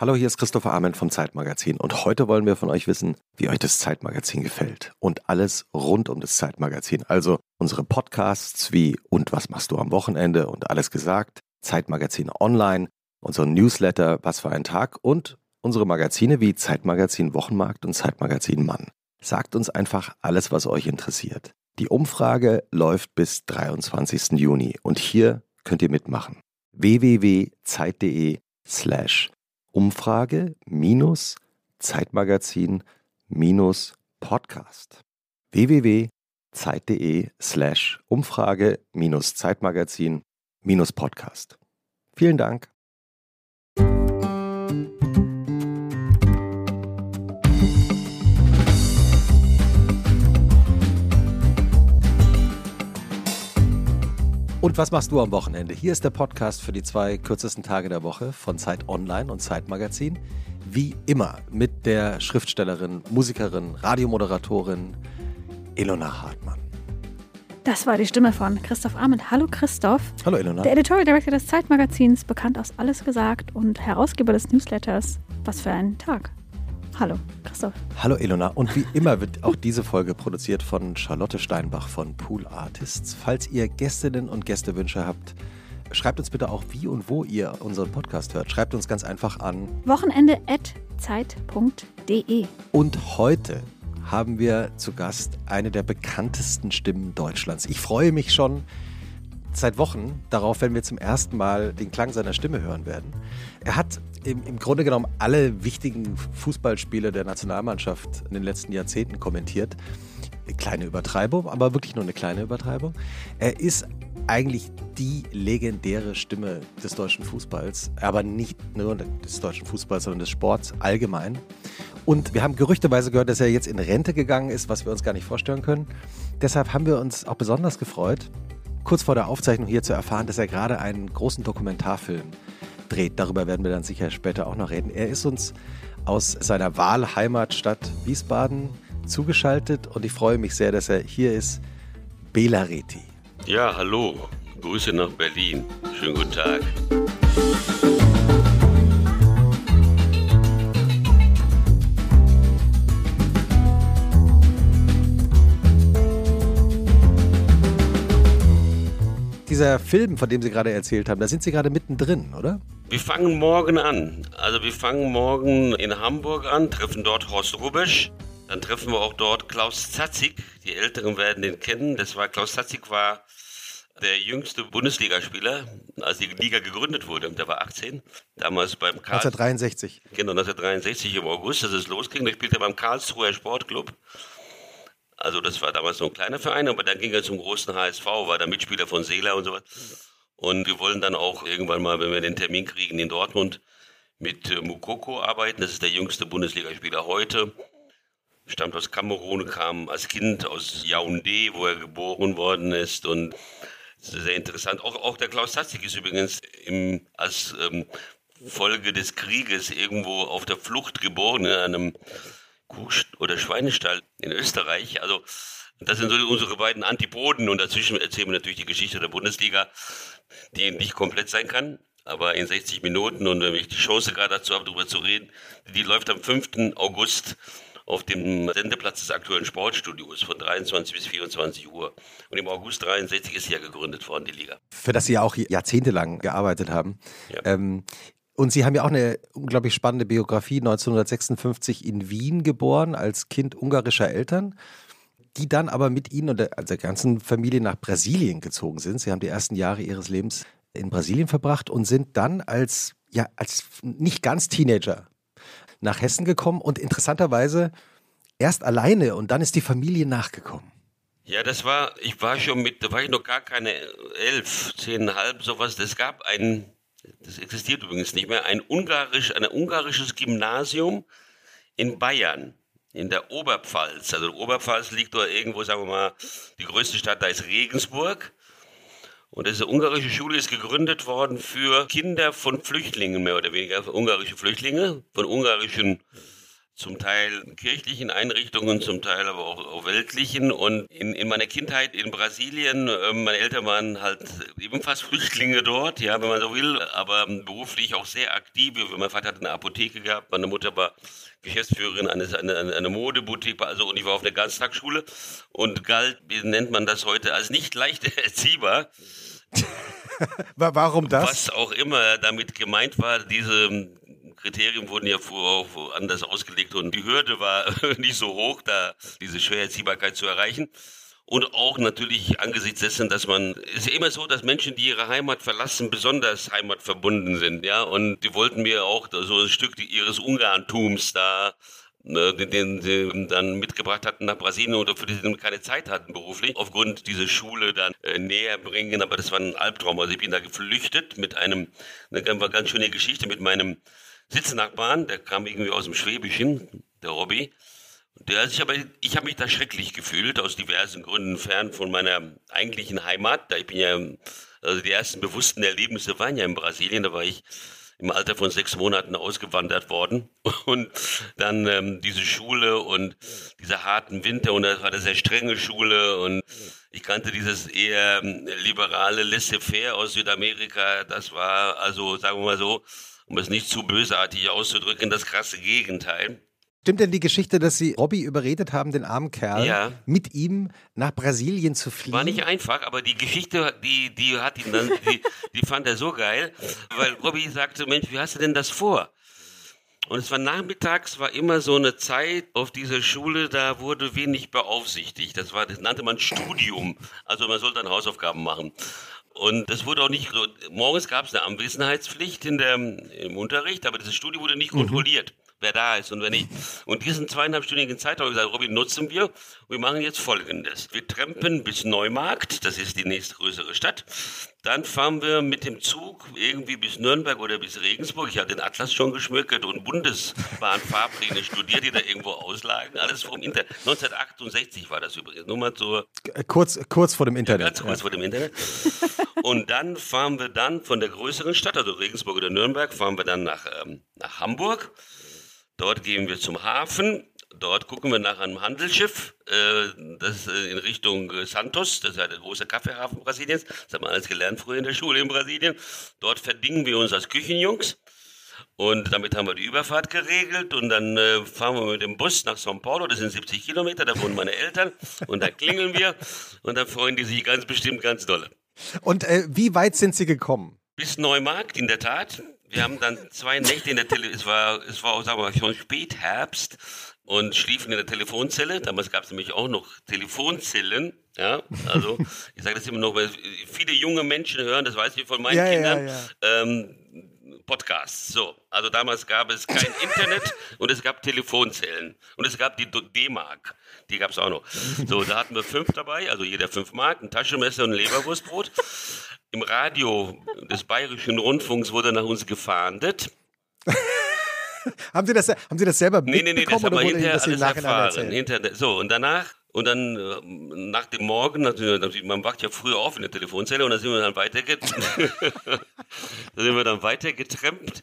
Hallo, hier ist Christopher Arment vom Zeitmagazin und heute wollen wir von euch wissen, wie euch das Zeitmagazin gefällt und alles rund um das Zeitmagazin. Also unsere Podcasts wie Und was machst du am Wochenende und alles gesagt, Zeitmagazin online, unser Newsletter Was für ein Tag und unsere Magazine wie Zeitmagazin Wochenmarkt und Zeitmagazin Mann. Sagt uns einfach alles, was euch interessiert. Die Umfrage läuft bis 23. Juni und hier könnt ihr mitmachen. www.zeit.de slash Umfrage minus Zeitmagazin minus Podcast. www.zeit.de slash Umfrage minus Zeitmagazin minus Podcast. Vielen Dank. Und was machst du am Wochenende? Hier ist der Podcast für die zwei kürzesten Tage der Woche von Zeit Online und Zeit Magazin. Wie immer mit der Schriftstellerin, Musikerin, Radiomoderatorin Elona Hartmann. Das war die Stimme von Christoph Arment. Hallo Christoph. Hallo Elona. Der Editorial Director des Zeitmagazins, bekannt aus Alles gesagt und Herausgeber des Newsletters. Was für ein Tag. Hallo, Christoph. Hallo Elona. Und wie immer wird auch diese Folge produziert von Charlotte Steinbach von Pool Artists. Falls ihr Gästinnen und Gästewünsche habt, schreibt uns bitte auch, wie und wo ihr unseren Podcast hört. Schreibt uns ganz einfach an wochenende.zeit.de. Und heute haben wir zu Gast eine der bekanntesten Stimmen Deutschlands. Ich freue mich schon seit Wochen darauf, wenn wir zum ersten Mal den Klang seiner Stimme hören werden. Er hat im, im Grunde genommen alle wichtigen Fußballspiele der Nationalmannschaft in den letzten Jahrzehnten kommentiert. Kleine Übertreibung, aber wirklich nur eine kleine Übertreibung. Er ist eigentlich die legendäre Stimme des deutschen Fußballs, aber nicht nur des deutschen Fußballs, sondern des Sports allgemein. Und wir haben gerüchteweise gehört, dass er jetzt in Rente gegangen ist, was wir uns gar nicht vorstellen können. Deshalb haben wir uns auch besonders gefreut, kurz vor der Aufzeichnung hier zu erfahren, dass er gerade einen großen Dokumentarfilm dreht. Darüber werden wir dann sicher später auch noch reden. Er ist uns aus seiner Wahlheimatstadt Wiesbaden zugeschaltet und ich freue mich sehr, dass er hier ist. Bela Reti. Ja, hallo. Grüße nach Berlin. Schönen guten Tag. Dieser Film, von dem Sie gerade erzählt haben, da sind Sie gerade mittendrin, oder? Wir fangen morgen an. Also wir fangen morgen in Hamburg an, treffen dort Horst Rubesch. Dann treffen wir auch dort Klaus Zatzig. Die Älteren werden den kennen. Das war Klaus Zatzig war der jüngste Bundesligaspieler, als die Liga gegründet wurde. Der war 18. Damals beim Karl 1963. Genau, 1963 im August, als es losging. Da spielte er beim Karlsruher Sportclub. Also das war damals so ein kleiner Verein, aber dann ging er zum großen HSV, war der Mitspieler von Seela und so was. Und wir wollen dann auch irgendwann mal, wenn wir den Termin kriegen, in Dortmund mit äh, Mukoko arbeiten. Das ist der jüngste Bundesligaspieler heute. Stammt aus Kamerun, kam als Kind aus Yaoundé, wo er geboren worden ist. Und sehr interessant. Auch, auch der Klaus Tatzig ist übrigens im, als ähm, Folge des Krieges irgendwo auf der Flucht geboren, in einem Kuh- oder Schweinestall in Österreich. Also das sind so unsere beiden Antipoden und dazwischen erzählen wir natürlich die Geschichte der Bundesliga die nicht komplett sein kann, aber in 60 Minuten und wenn ich die Chance gerade dazu habe, darüber zu reden, die läuft am 5. August auf dem Sendeplatz des aktuellen Sportstudios von 23 bis 24 Uhr. Und im August 63 ist ja gegründet worden, die Liga. Für das Sie ja auch jahrzehntelang gearbeitet haben. Ja. Ähm, und Sie haben ja auch eine unglaublich spannende Biografie, 1956 in Wien geboren, als Kind ungarischer Eltern die dann aber mit ihnen und der, also der ganzen Familie nach Brasilien gezogen sind. Sie haben die ersten Jahre ihres Lebens in Brasilien verbracht und sind dann als, ja, als nicht ganz Teenager nach Hessen gekommen und interessanterweise erst alleine und dann ist die Familie nachgekommen. Ja, das war, ich war schon mit, da war ich noch gar keine elf, zehnhalb, sowas. Es gab ein, das existiert übrigens nicht mehr, ein ungarisch, ein ungarisches Gymnasium in Bayern in der Oberpfalz. Also Oberpfalz liegt da irgendwo, sagen wir mal, die größte Stadt, da ist Regensburg. Und diese ungarische Schule ist gegründet worden für Kinder von Flüchtlingen, mehr oder weniger, ungarische Flüchtlinge, von ungarischen zum Teil kirchlichen Einrichtungen, zum Teil aber auch, auch weltlichen. Und in, in meiner Kindheit in Brasilien, äh, meine Eltern waren halt ebenfalls Flüchtlinge dort, ja, wenn man so will, aber beruflich auch sehr aktiv. Mein Vater hat eine Apotheke gehabt, meine Mutter war Geschäftsführerin eines eine, eine Modeboutique, also und ich war auf der Ganztagsschule und galt, wie nennt man das heute, als nicht leicht erziehbar. Warum das? Was auch immer damit gemeint war, diese Kriterien wurden ja vorher anders ausgelegt und die Hürde war nicht so hoch, da diese Schwererziehbarkeit zu erreichen. Und auch natürlich angesichts dessen, dass man, ist ja immer so, dass Menschen, die ihre Heimat verlassen, besonders heimatverbunden sind, ja. Und die wollten mir auch so ein Stück ihres Ungarntums da ne, den, den sie dann mitgebracht hatten nach Brasilien oder für die sie keine Zeit hatten beruflich, aufgrund dieser Schule dann äh, näher bringen. Aber das war ein Albtraum. Also ich bin da geflüchtet mit einem, eine ganz schöne Geschichte mit meinem Sitznachbarn, der kam irgendwie aus dem Schwäbischen, der Robby. Der sich aber, ich habe mich da schrecklich gefühlt, aus diversen Gründen fern von meiner eigentlichen Heimat. Da ich bin ja, also die ersten bewussten Erlebnisse waren ja in Brasilien, da war ich im Alter von sechs Monaten ausgewandert worden. Und dann ähm, diese Schule und diese harten Winter und das war eine sehr strenge Schule und ich kannte dieses eher ähm, liberale Laissez-faire aus Südamerika. Das war also, sagen wir mal so, um es nicht zu bösartig auszudrücken, das krasse Gegenteil. Stimmt denn die Geschichte, dass Sie Robby überredet haben, den armen Kerl, ja. mit ihm nach Brasilien zu fliegen? War nicht einfach, aber die Geschichte, die, die hat ihn dann, die, die fand er so geil, weil Robby sagte, Mensch, wie hast du denn das vor? Und es war nachmittags, war immer so eine Zeit auf dieser Schule, da wurde wenig beaufsichtigt. Das war, das nannte man Studium. Also man sollte dann Hausaufgaben machen. Und das wurde auch nicht morgens gab es eine Anwesenheitspflicht in der, im Unterricht, aber dieses Studium wurde nicht mhm. kontrolliert wer da ist und wer nicht. Und diesen zweieinhalbstündigen Zeitraum habe ich gesagt, Robin, nutzen wir. Wir machen jetzt Folgendes. Wir trampen bis Neumarkt, das ist die nächstgrößere Stadt. Dann fahren wir mit dem Zug irgendwie bis Nürnberg oder bis Regensburg. Ich habe den Atlas schon geschmückt und Bundesbahnfahrpläne studiert, die da irgendwo auslagen. Alles vom Internet. 1968 war das übrigens. Nur mal so. Kurz, kurz vor dem Internet. Ja, ganz kurz ja. vor dem Internet. Und dann fahren wir dann von der größeren Stadt, also Regensburg oder Nürnberg, fahren wir dann nach, ähm, nach Hamburg. Dort gehen wir zum Hafen. Dort gucken wir nach einem Handelsschiff, äh, das äh, in Richtung Santos, das ist ja der große Kaffeehafen Brasiliens. Das haben wir alles gelernt früher in der Schule in Brasilien. Dort verdingen wir uns als Küchenjungs. Und damit haben wir die Überfahrt geregelt und dann äh, fahren wir mit dem Bus nach São Paulo, das sind 70 Kilometer, da wohnen meine Eltern und da klingeln wir und da freuen die sich ganz bestimmt ganz dolle. Und äh, wie weit sind Sie gekommen? Bis Neumarkt, in der Tat. Wir haben dann zwei Nächte in der Tele es war, es war, sagen wir mal, schon Spätherbst und schliefen in der Telefonzelle. Damals gab es nämlich auch noch Telefonzellen. Ja, also ich sage das immer noch, weil viele junge Menschen hören, das weiß ich von meinen ja, Kindern. Ja, ja. Ähm, Podcasts. So, also damals gab es kein Internet und es gab Telefonzellen und es gab die D-Mark. Die gab es auch noch. So, da hatten wir fünf dabei, also jeder fünf Mark, ein Taschenmesser und ein Leberwurstbrot. Im Radio des Bayerischen Rundfunks wurde nach uns gefahndet. haben, Sie das, haben Sie das selber mitbekommen? Nee, nee, nee, das haben wir hinterher das alles erfahren. Hinter, so, und danach, und dann äh, nach dem Morgen, natürlich, man wacht ja früher auf in der Telefonzelle und dann sind wir dann weitergetrennt. da sind wir dann weitergetrennt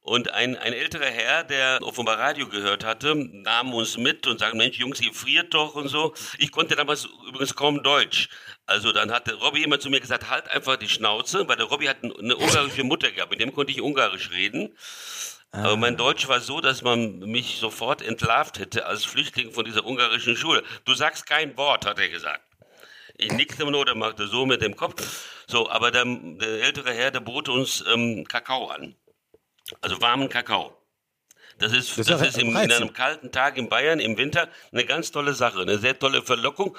und ein, ein älterer Herr, der offenbar Radio gehört hatte, nahm uns mit und sagte, Mensch, Jungs, ihr friert doch und so. Ich konnte damals übrigens kaum Deutsch. Also dann hatte Robby immer zu mir gesagt, halt einfach die Schnauze, weil der Robby hat eine ungarische Mutter gehabt, mit dem konnte ich ungarisch reden. Ah. Aber mein Deutsch war so, dass man mich sofort entlarvt hätte als Flüchtling von dieser ungarischen Schule. Du sagst kein Wort, hat er gesagt. Ich nickte nur, der machte so mit dem Kopf. So, aber der, der ältere Herr, der bot uns ähm, Kakao an. Also warmen Kakao. Das ist, das, das ist im, in einem kalten Tag in Bayern im Winter eine ganz tolle Sache, eine sehr tolle Verlockung.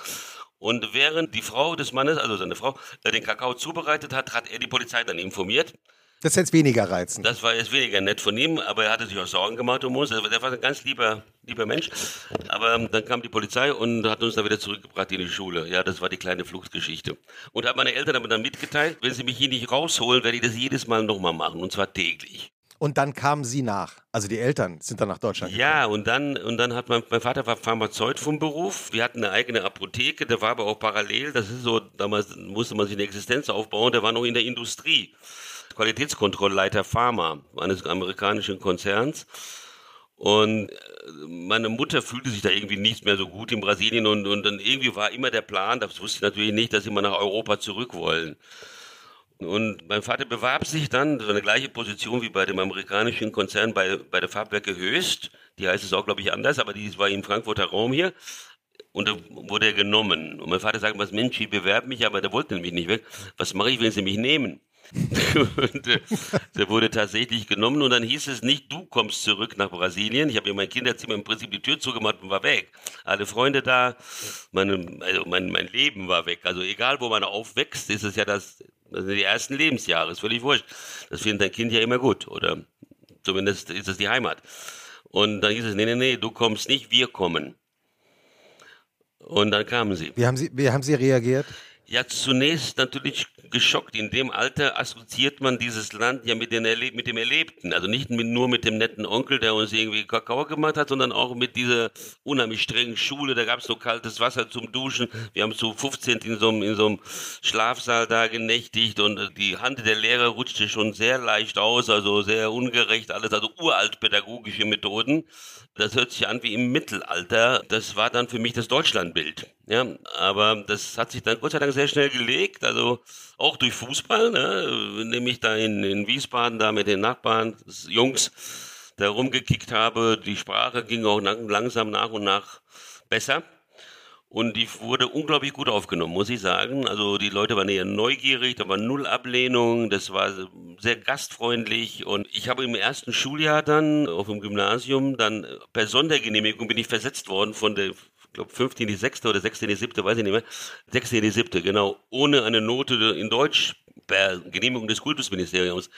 Und während die Frau des Mannes, also seine Frau, äh, den Kakao zubereitet hat, hat er die Polizei dann informiert. Das ist jetzt weniger reizend. Das war jetzt weniger nett von ihm, aber er hatte sich auch Sorgen gemacht um uns. Der war ein ganz lieber, lieber Mensch. Aber ähm, dann kam die Polizei und hat uns dann wieder zurückgebracht in die Schule. Ja, das war die kleine Fluchtgeschichte. Und hat meine Eltern aber dann mitgeteilt, wenn sie mich hier nicht rausholen, werde ich das jedes Mal nochmal machen. Und zwar täglich. Und dann kamen sie nach. Also die Eltern sind dann nach Deutschland gekommen. Ja, und dann, und dann hat mein, mein Vater war Pharmazeut vom Beruf. Wir hatten eine eigene Apotheke, der war aber auch parallel. Das ist so, damals musste man sich eine Existenz aufbauen. Der war noch in der Industrie. Qualitätskontrollleiter Pharma eines amerikanischen Konzerns. Und äh, meine Mutter fühlte sich da irgendwie nicht mehr so gut in Brasilien und, und dann irgendwie war immer der Plan, das wusste ich natürlich nicht, dass sie mal nach Europa zurück wollen. Und mein Vater bewarb sich dann, so eine gleiche Position wie bei dem amerikanischen Konzern bei, bei der Farbwerke Höchst. Die heißt es auch, glaube ich, anders, aber die war im Frankfurter Raum hier. Und da wurde er genommen. Und mein Vater sagt, was Mensch, ich bewerbe mich, aber der wollte nämlich nicht weg. Was mache ich, wenn sie mich nehmen? und äh, der wurde tatsächlich genommen und dann hieß es nicht, du kommst zurück nach Brasilien. Ich habe in mein Kinderzimmer im Prinzip die Tür zugemacht und war weg. Alle Freunde da, meine, also mein, mein Leben war weg. Also egal, wo man aufwächst, ist es ja das, das sind die ersten Lebensjahre, ist völlig wurscht. Das findet ein Kind ja immer gut, oder zumindest ist es die Heimat. Und dann hieß es, nee, nee, nee, du kommst nicht, wir kommen. Und dann kamen sie. Wie haben Sie, wie haben Sie reagiert? Ja, zunächst natürlich geschockt. In dem Alter assoziiert man dieses Land ja mit, Erleb mit dem Erlebten. Also nicht mit, nur mit dem netten Onkel, der uns irgendwie Kakao gemacht hat, sondern auch mit dieser unheimlich strengen Schule. Da gab es so kaltes Wasser zum Duschen. Wir haben zu 15 in so, einem, in so einem Schlafsaal da genächtigt und die Hand der Lehrer rutschte schon sehr leicht aus, also sehr ungerecht alles, also uralt pädagogische Methoden. Das hört sich an wie im Mittelalter. Das war dann für mich das Deutschlandbild. Ja, aber das hat sich dann Gott sei Dank sehr schnell gelegt, also auch durch Fußball, ne, nämlich da in, in Wiesbaden da mit den Nachbarn, Jungs, da rumgekickt habe. Die Sprache ging auch langsam nach und nach besser. Und die wurde unglaublich gut aufgenommen, muss ich sagen. Also die Leute waren eher neugierig, da war null Ablehnung, das war sehr gastfreundlich. Und ich habe im ersten Schuljahr dann auf dem Gymnasium dann per Sondergenehmigung bin ich versetzt worden von der glaube, fünfte in die sechste oder sechste in die siebte, weiß ich nicht mehr. Sechste in die siebte, genau. Ohne eine Note in Deutsch per Genehmigung des Kultusministeriums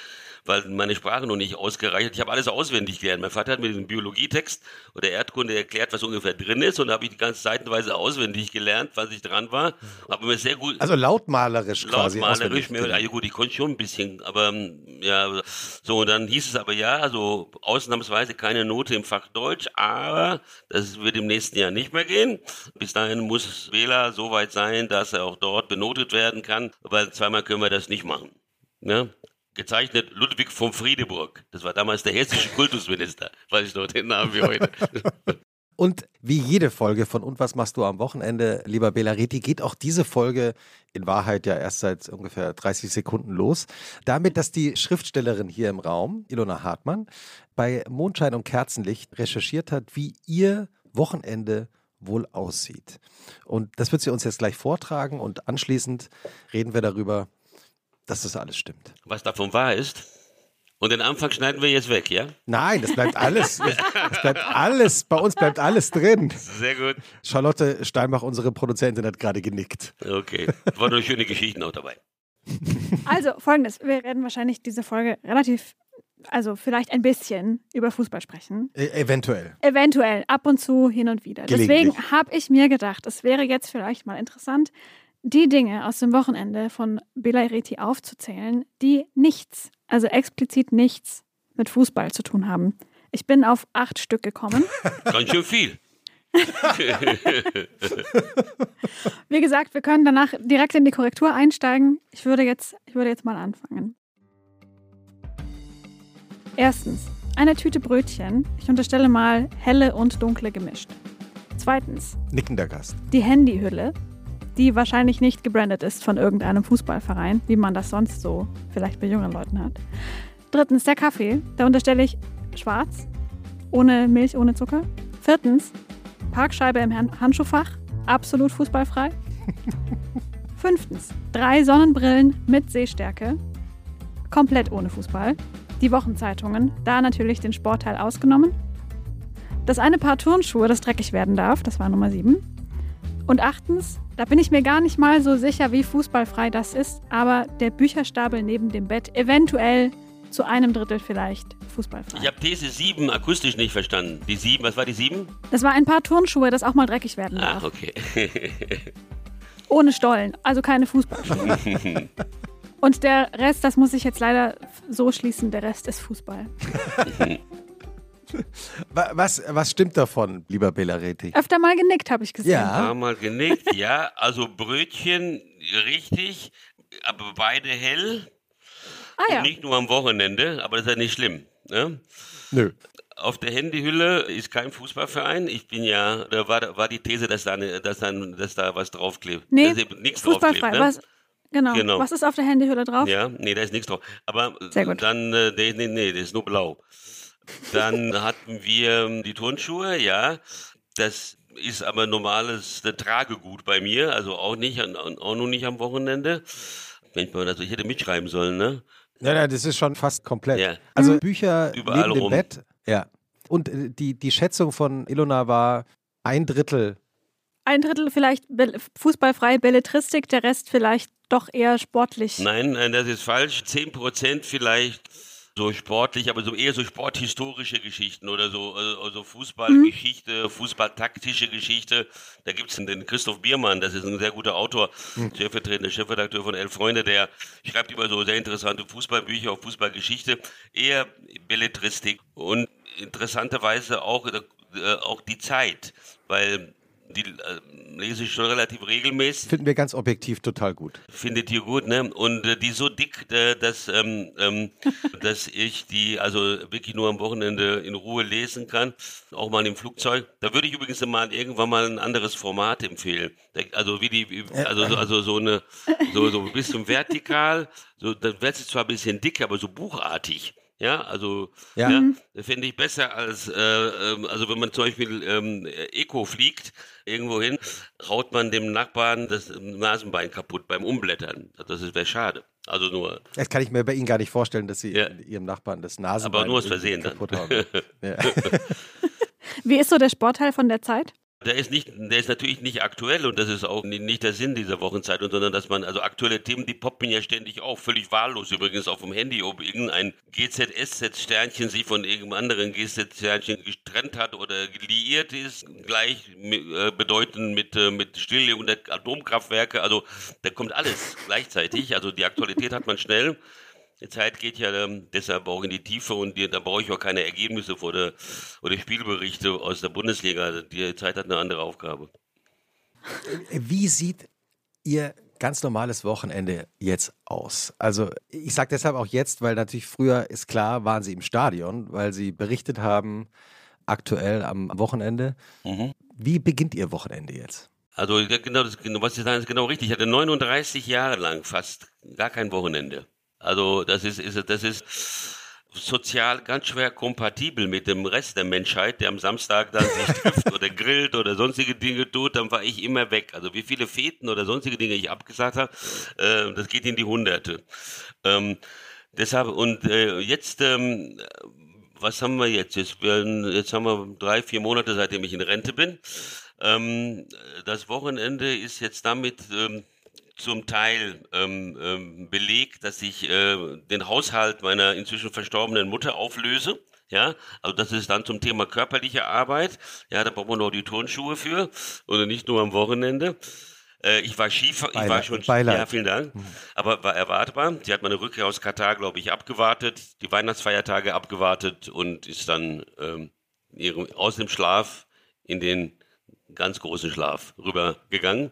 weil meine Sprache noch nicht ausgereicht hat. Ich habe alles auswendig gelernt. Mein Vater hat mir diesen Biologietext oder Erdkunde erklärt, was ungefähr drin ist und da habe ich die ganze seitenweise auswendig gelernt, was ich dran war. Habe mir sehr gut also lautmalerisch quasi lautmalerisch ja gut, ich konnte schon ein bisschen, aber ähm, ja so und dann hieß es aber ja, also ausnahmsweise keine Note im Fach Deutsch, aber das wird im nächsten Jahr nicht mehr gehen. Bis dahin muss Wähler so weit sein, dass er auch dort benotet werden kann, weil zweimal können wir das nicht machen. Ne? Gezeichnet Ludwig von Friedeburg. Das war damals der hessische Kultusminister. Weiß ich noch den Namen wie heute. Und wie jede Folge von Und was machst du am Wochenende, lieber Belareti, geht auch diese Folge in Wahrheit ja erst seit ungefähr 30 Sekunden los. Damit, dass die Schriftstellerin hier im Raum, Ilona Hartmann, bei Mondschein und Kerzenlicht recherchiert hat, wie ihr Wochenende wohl aussieht. Und das wird sie uns jetzt gleich vortragen und anschließend reden wir darüber, dass das alles stimmt. Was davon wahr ist? Und den Anfang schneiden wir jetzt weg, ja? Nein, das bleibt alles. Das bleibt alles. Bei uns bleibt alles drin. Sehr gut. Charlotte Steinbach, unsere Produzentin, hat gerade genickt. Okay. Waren noch schöne Geschichten auch dabei. Also folgendes: Wir werden wahrscheinlich diese Folge relativ, also vielleicht ein bisschen über Fußball sprechen. E eventuell. Eventuell, ab und zu, hin und wieder. Deswegen habe ich mir gedacht, es wäre jetzt vielleicht mal interessant, die Dinge aus dem Wochenende von Belareti aufzuzählen, die nichts, also explizit nichts mit Fußball zu tun haben. Ich bin auf acht Stück gekommen. Ganz schön viel. Wie gesagt, wir können danach direkt in die Korrektur einsteigen. Ich würde jetzt, ich würde jetzt mal anfangen. Erstens, eine Tüte Brötchen. Ich unterstelle mal helle und dunkle gemischt. Zweitens, nickender Gast. Die Handyhülle die wahrscheinlich nicht gebrandet ist von irgendeinem Fußballverein, wie man das sonst so vielleicht bei jungen Leuten hat. Drittens der Kaffee, da unterstelle ich schwarz, ohne Milch, ohne Zucker. Viertens Parkscheibe im Handschuhfach, absolut fußballfrei. Fünftens drei Sonnenbrillen mit Sehstärke, komplett ohne Fußball. Die Wochenzeitungen, da natürlich den Sportteil ausgenommen. Das eine Paar Turnschuhe, das dreckig werden darf, das war Nummer sieben. Und achtens, da bin ich mir gar nicht mal so sicher, wie fußballfrei das ist, aber der Bücherstapel neben dem Bett, eventuell zu einem Drittel vielleicht fußballfrei. Ich habe These 7 akustisch nicht verstanden. Die 7, was war die 7? Das war ein paar Turnschuhe, das auch mal dreckig werden darf. Ach, okay. Ohne Stollen, also keine Fußballschuhe. Und der Rest, das muss ich jetzt leider so schließen, der Rest ist Fußball. Was, was stimmt davon, lieber Belareti? Öfter mal genickt, habe ich gesehen. Ja. Öfter mal genickt, ja. Also Brötchen richtig, aber beide hell. Ah, ja. Und nicht nur am Wochenende, aber das ist ja nicht schlimm. Ne? Nö. auf der Handyhülle ist kein Fußballverein. Ich bin ja, da war, war die These, dass da, eine, dass, dann, dass da was draufklebt. Nee, nichts fußballfrei. draufklebt. Ne? Was, genau. Genau. Was ist auf der Handyhülle drauf? Ja, nee, da ist nichts drauf. Aber Sehr gut. dann, äh, nee, nee, nee, das ist nur blau. Dann hatten wir ähm, die Turnschuhe, ja. Das ist aber normales äh, Tragegut bei mir, also auch nicht, auch noch nicht am Wochenende. Also ich hätte mitschreiben sollen, ne? Ja, ja, das ist schon fast komplett. Ja. Also Bücher Überall neben dem rum. Bett. Ja. Und äh, die, die Schätzung von Ilona war ein Drittel. Ein Drittel vielleicht fußballfreie Belletristik, der Rest vielleicht doch eher sportlich. Nein, nein, das ist falsch. Zehn Prozent vielleicht so sportlich, aber so eher so sporthistorische Geschichten oder so, also also Fußballgeschichte, fußballtaktische Geschichte. Da gibt's den Christoph Biermann, das ist ein sehr guter Autor, stellvertretender Chefredakteur von Elf Freunde, der schreibt immer so sehr interessante Fußballbücher auf Fußballgeschichte, eher Belletristik und interessanterweise auch, äh, auch die Zeit, weil die äh, lese ich schon relativ regelmäßig. Finden wir ganz objektiv total gut. Findet ihr gut, ne? Und äh, die so dick, äh, dass, ähm, ähm, dass ich die also wirklich nur am Wochenende in Ruhe lesen kann, auch mal im Flugzeug. Da würde ich übrigens mal irgendwann mal ein anderes Format empfehlen. Also wie die, also so- also so eine, so so ein bisschen vertikal, so dann wird es zwar ein bisschen dick, aber so buchartig. Ja, also Ja. ja, finde ich besser als, äh, ähm, also wenn man zum Beispiel ähm, Eco fliegt, irgendwo hin, haut man dem Nachbarn das Nasenbein kaputt beim Umblättern. Das wäre schade. Also nur, Das kann ich mir bei Ihnen gar nicht vorstellen, dass Sie Ja. Ihrem Nachbarn das Nasenbein aber nur aus Versehen dann. kaputt hauen. Ja. Wie ist so der Sportteil von der Zeit? Der ist nicht, der ist natürlich nicht aktuell und das ist auch ni- nicht der Sinn dieser Wochenzeitung, sondern dass man, also aktuelle Themen, die poppen ja ständig auf, völlig wahllos übrigens auf dem Handy, ob irgendein GZSZ-Sternchen sich von irgendeinem anderen GZSZ-Sternchen getrennt hat oder liiert ist, gleich äh, bedeutend mit, äh, mit Stilllegung der Atomkraftwerke, also da kommt alles gleichzeitig, also die Aktualität hat man schnell. Die Zeit geht ja ähm, deshalb auch in die Tiefe und die, da brauche ich auch keine Ergebnisse oder, oder Spielberichte aus der Bundesliga. Die Zeit hat eine andere Aufgabe. Wie sieht Ihr ganz normales Wochenende jetzt aus? Also ich sage deshalb auch jetzt, weil natürlich früher ist klar, waren Sie im Stadion, weil Sie berichtet haben, aktuell am Wochenende. Mhm. Wie beginnt Ihr Wochenende jetzt? Also genau, das, genau, was Sie sagen, ist genau richtig. Ich hatte 39 Jahre lang fast gar kein Wochenende. Also das ist, ist das ist sozial ganz schwer kompatibel mit dem Rest der Menschheit, der am Samstag dann sich trifft oder grillt oder sonstige Dinge tut, dann war ich immer weg. Also wie viele Feten oder sonstige Dinge ich abgesagt habe, äh, das geht in die Hunderte. Ähm, deshalb und äh, jetzt ähm, was haben wir jetzt? Jetzt, jetzt haben wir drei, vier Monate, seitdem ich in Rente bin. Ähm, das Wochenende ist jetzt damit ähm, zum Teil ähm, ähm, belegt, dass ich äh, den Haushalt meiner inzwischen verstorbenen Mutter auflöse. Ja, also das ist dann zum Thema körperliche Arbeit. Ja, da braucht man noch die Turnschuhe für oder nicht nur am Wochenende. Äh, ich war Skifahr, ich war schon, Beileid. ja, vielen Dank. Aber war erwartbar. Sie hat meine Rückkehr aus Katar, glaube ich, abgewartet, die Weihnachtsfeiertage abgewartet und ist dann ähm, ihrem, aus dem Schlaf in den ganz großen Schlaf rübergegangen.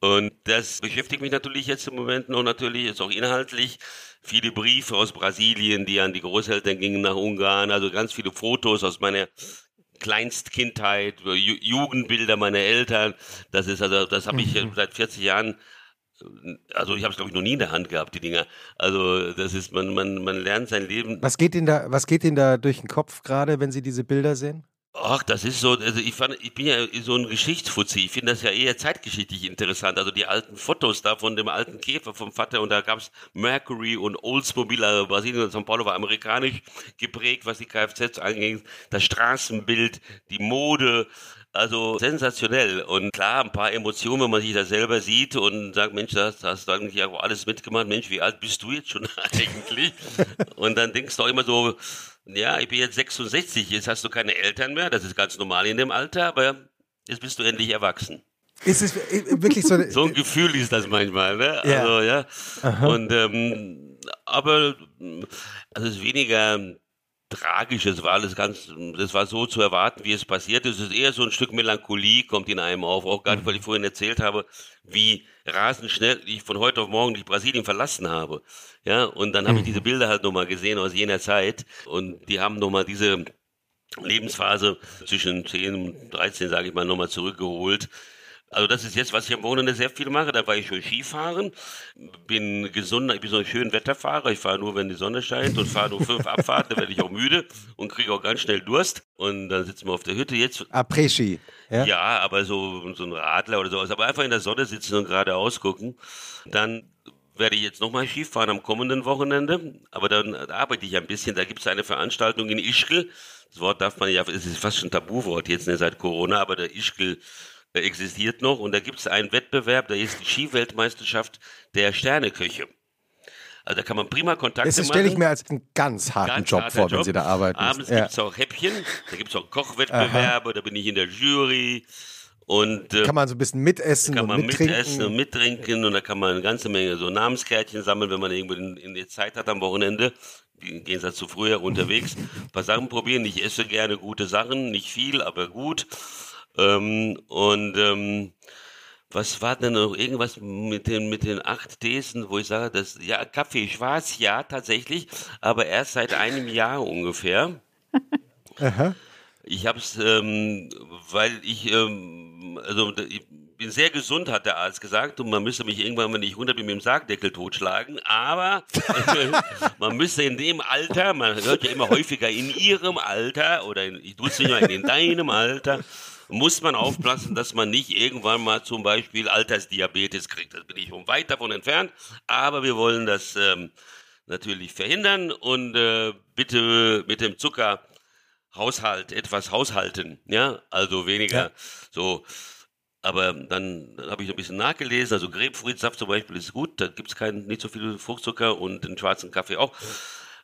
Und das beschäftigt mich natürlich jetzt im Moment noch natürlich, ist auch inhaltlich. Viele Briefe aus Brasilien, die an die Großeltern gingen nach Ungarn, also ganz viele Fotos aus meiner Kleinstkindheit, Ju Jugendbilder meiner Eltern. Das ist also, das habe ich seit 40 Jahren also ich habe es glaube ich noch nie in der Hand gehabt, die Dinger. Also das ist, man, man, man lernt sein Leben. Was geht Ihnen da, was geht Ihnen da durch den Kopf gerade, wenn Sie diese Bilder sehen? Ach, das ist so, also ich fand, ich bin ja so ein Geschichtsfuzzi. Ich finde das ja eher zeitgeschichtlich interessant. Also die alten Fotos da von dem alten Käfer vom Vater und da gab's Mercury und Oldsmobile, also Brasilien und São Paulo war amerikanisch geprägt, was die Kfz anging. Das Straßenbild, die Mode, also sensationell. Und klar, ein paar Emotionen, wenn man sich da selber sieht und sagt, Mensch, das hast du eigentlich auch alles mitgemacht. Mensch, wie alt bist du jetzt schon eigentlich? und dann denkst du auch immer so, ja, ich bin jetzt 66, jetzt hast du keine Eltern mehr, das ist ganz normal in dem Alter, aber jetzt bist du endlich erwachsen. Ist es äh, wirklich so? So ein Gefühl ist das manchmal, ne? Ja. Also, ja. Und, ähm, aber, also es ist weniger tragisch, es war alles ganz, das war so zu erwarten, wie es passiert ist. Es ist eher so ein Stück Melancholie kommt in einem auf, auch gerade, weil ich vorhin erzählt habe, wie rasend schnell ich von heute auf morgen die Brasilien verlassen habe. Ja, und dann habe ich diese Bilder halt nochmal gesehen aus jener Zeit und die haben nochmal diese Lebensphase zwischen 10 und 13, sage ich mal, nochmal zurückgeholt. Also das ist jetzt, was ich am Wochenende sehr viel mache. Da war ich schon Skifahren, bin gesund, ich bin so ein schöner Wetterfahrer. Ich fahre nur, wenn die Sonne scheint und fahre nur fünf Abfahrten, dann werde ich auch müde und kriege auch ganz schnell Durst. Und dann sitzen wir auf der Hütte jetzt. Après-Ski. Ja? ja, aber so, so ein Radler oder sowas. Aber einfach in der Sonne sitzen und gerade ausgucken. Dann werde ich jetzt nochmal Skifahren am kommenden Wochenende. Aber dann arbeite ich ein bisschen. Da gibt es eine Veranstaltung in Ischgl. Das Wort darf man ja, es ist fast schon ein Tabuwort jetzt ne, seit Corona, aber der Ischgl existiert noch und da gibt es einen Wettbewerb, da ist die Skiweltmeisterschaft der Sterneköche. Also da kann man prima Kontakte machen. Das stelle ich mir als einen ganz harten ganz Job vor, Job. wenn Sie da arbeiten. Abends ja. gibt es auch Häppchen, da gibt es auch Kochwettbewerbe, Aha. da bin ich in der Jury. Und, äh, kann man so ein bisschen mitessen kann man und mittrinken. mitessen und mittrinken und da kann man eine ganze Menge so Namenskärtchen sammeln, wenn man irgendwo in, in die Zeit hat am Wochenende. Im Gegensatz zu früher unterwegs. Ein paar Sachen probieren. Ich esse gerne gute Sachen, nicht viel, aber gut. Ähm, und ähm, was war denn noch irgendwas mit den, mit den acht Thesen, wo ich sage, dass, ja, Kaffee schwarz, ja, tatsächlich, aber erst seit einem Jahr ungefähr. Aha. Ich habe es, ähm, weil ich, ähm, also ich bin sehr gesund, hat der Arzt gesagt, und man müsste mich irgendwann, wenn ich runter bin, mit dem Sargdeckel totschlagen. Aber man müsste in dem Alter, man hört ja immer häufiger in ihrem Alter oder in, ich tue es nicht mal in deinem Alter, muss man aufpassen, dass man nicht irgendwann mal zum Beispiel Altersdiabetes kriegt. Das bin ich weit davon entfernt, aber wir wollen das ähm, natürlich verhindern und äh, bitte mit dem Zuckerhaushalt etwas haushalten, ja, also weniger ja. so. Aber dann habe ich ein bisschen nachgelesen, also Grapefruitsaft zum Beispiel ist gut, da gibt es nicht so viel Fruchtzucker und den schwarzen Kaffee auch.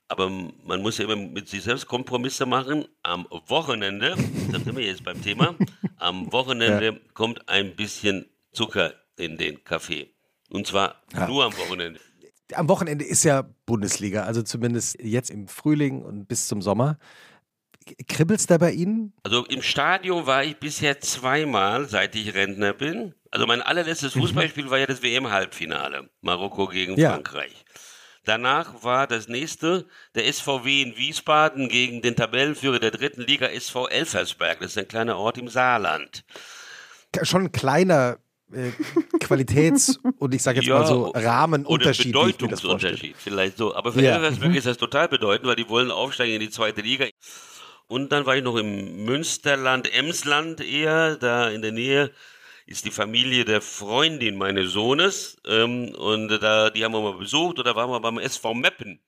Aber man muss ja immer mit sich selbst Kompromisse machen. Am Wochenende, da sind wir jetzt beim Thema, am Wochenende ja. kommt ein bisschen Zucker in den Kaffee. Und zwar ja. nur am Wochenende. Am Wochenende ist ja Bundesliga, also zumindest jetzt im Frühling und bis zum Sommer. Kribbelt's da bei Ihnen? Also im Stadion war ich bisher zweimal, seit ich Rentner bin. Also mein allerletztes mhm. Fußballspiel war ja das WM-Halbfinale. Marokko gegen ja. Frankreich. Danach war das nächste der SVW in Wiesbaden gegen den Tabellenführer der dritten Liga SV Elfersberg. Das ist ein kleiner Ort im Saarland. Schon ein kleiner äh, Qualitäts- und ich sage jetzt ja, mal so Rahmenunterschied. Oder Bedeutungsunterschied, vielleicht so. Aber für ja. Elversberg mhm. ist das total bedeutend, weil die wollen aufsteigen in die zweite Liga. Und dann war ich noch im Münsterland, Emsland eher, da in der Nähe ist die Familie der Freundin meines Sohnes. Ähm, und da, die haben wir mal besucht und da waren wir beim SV Meppen.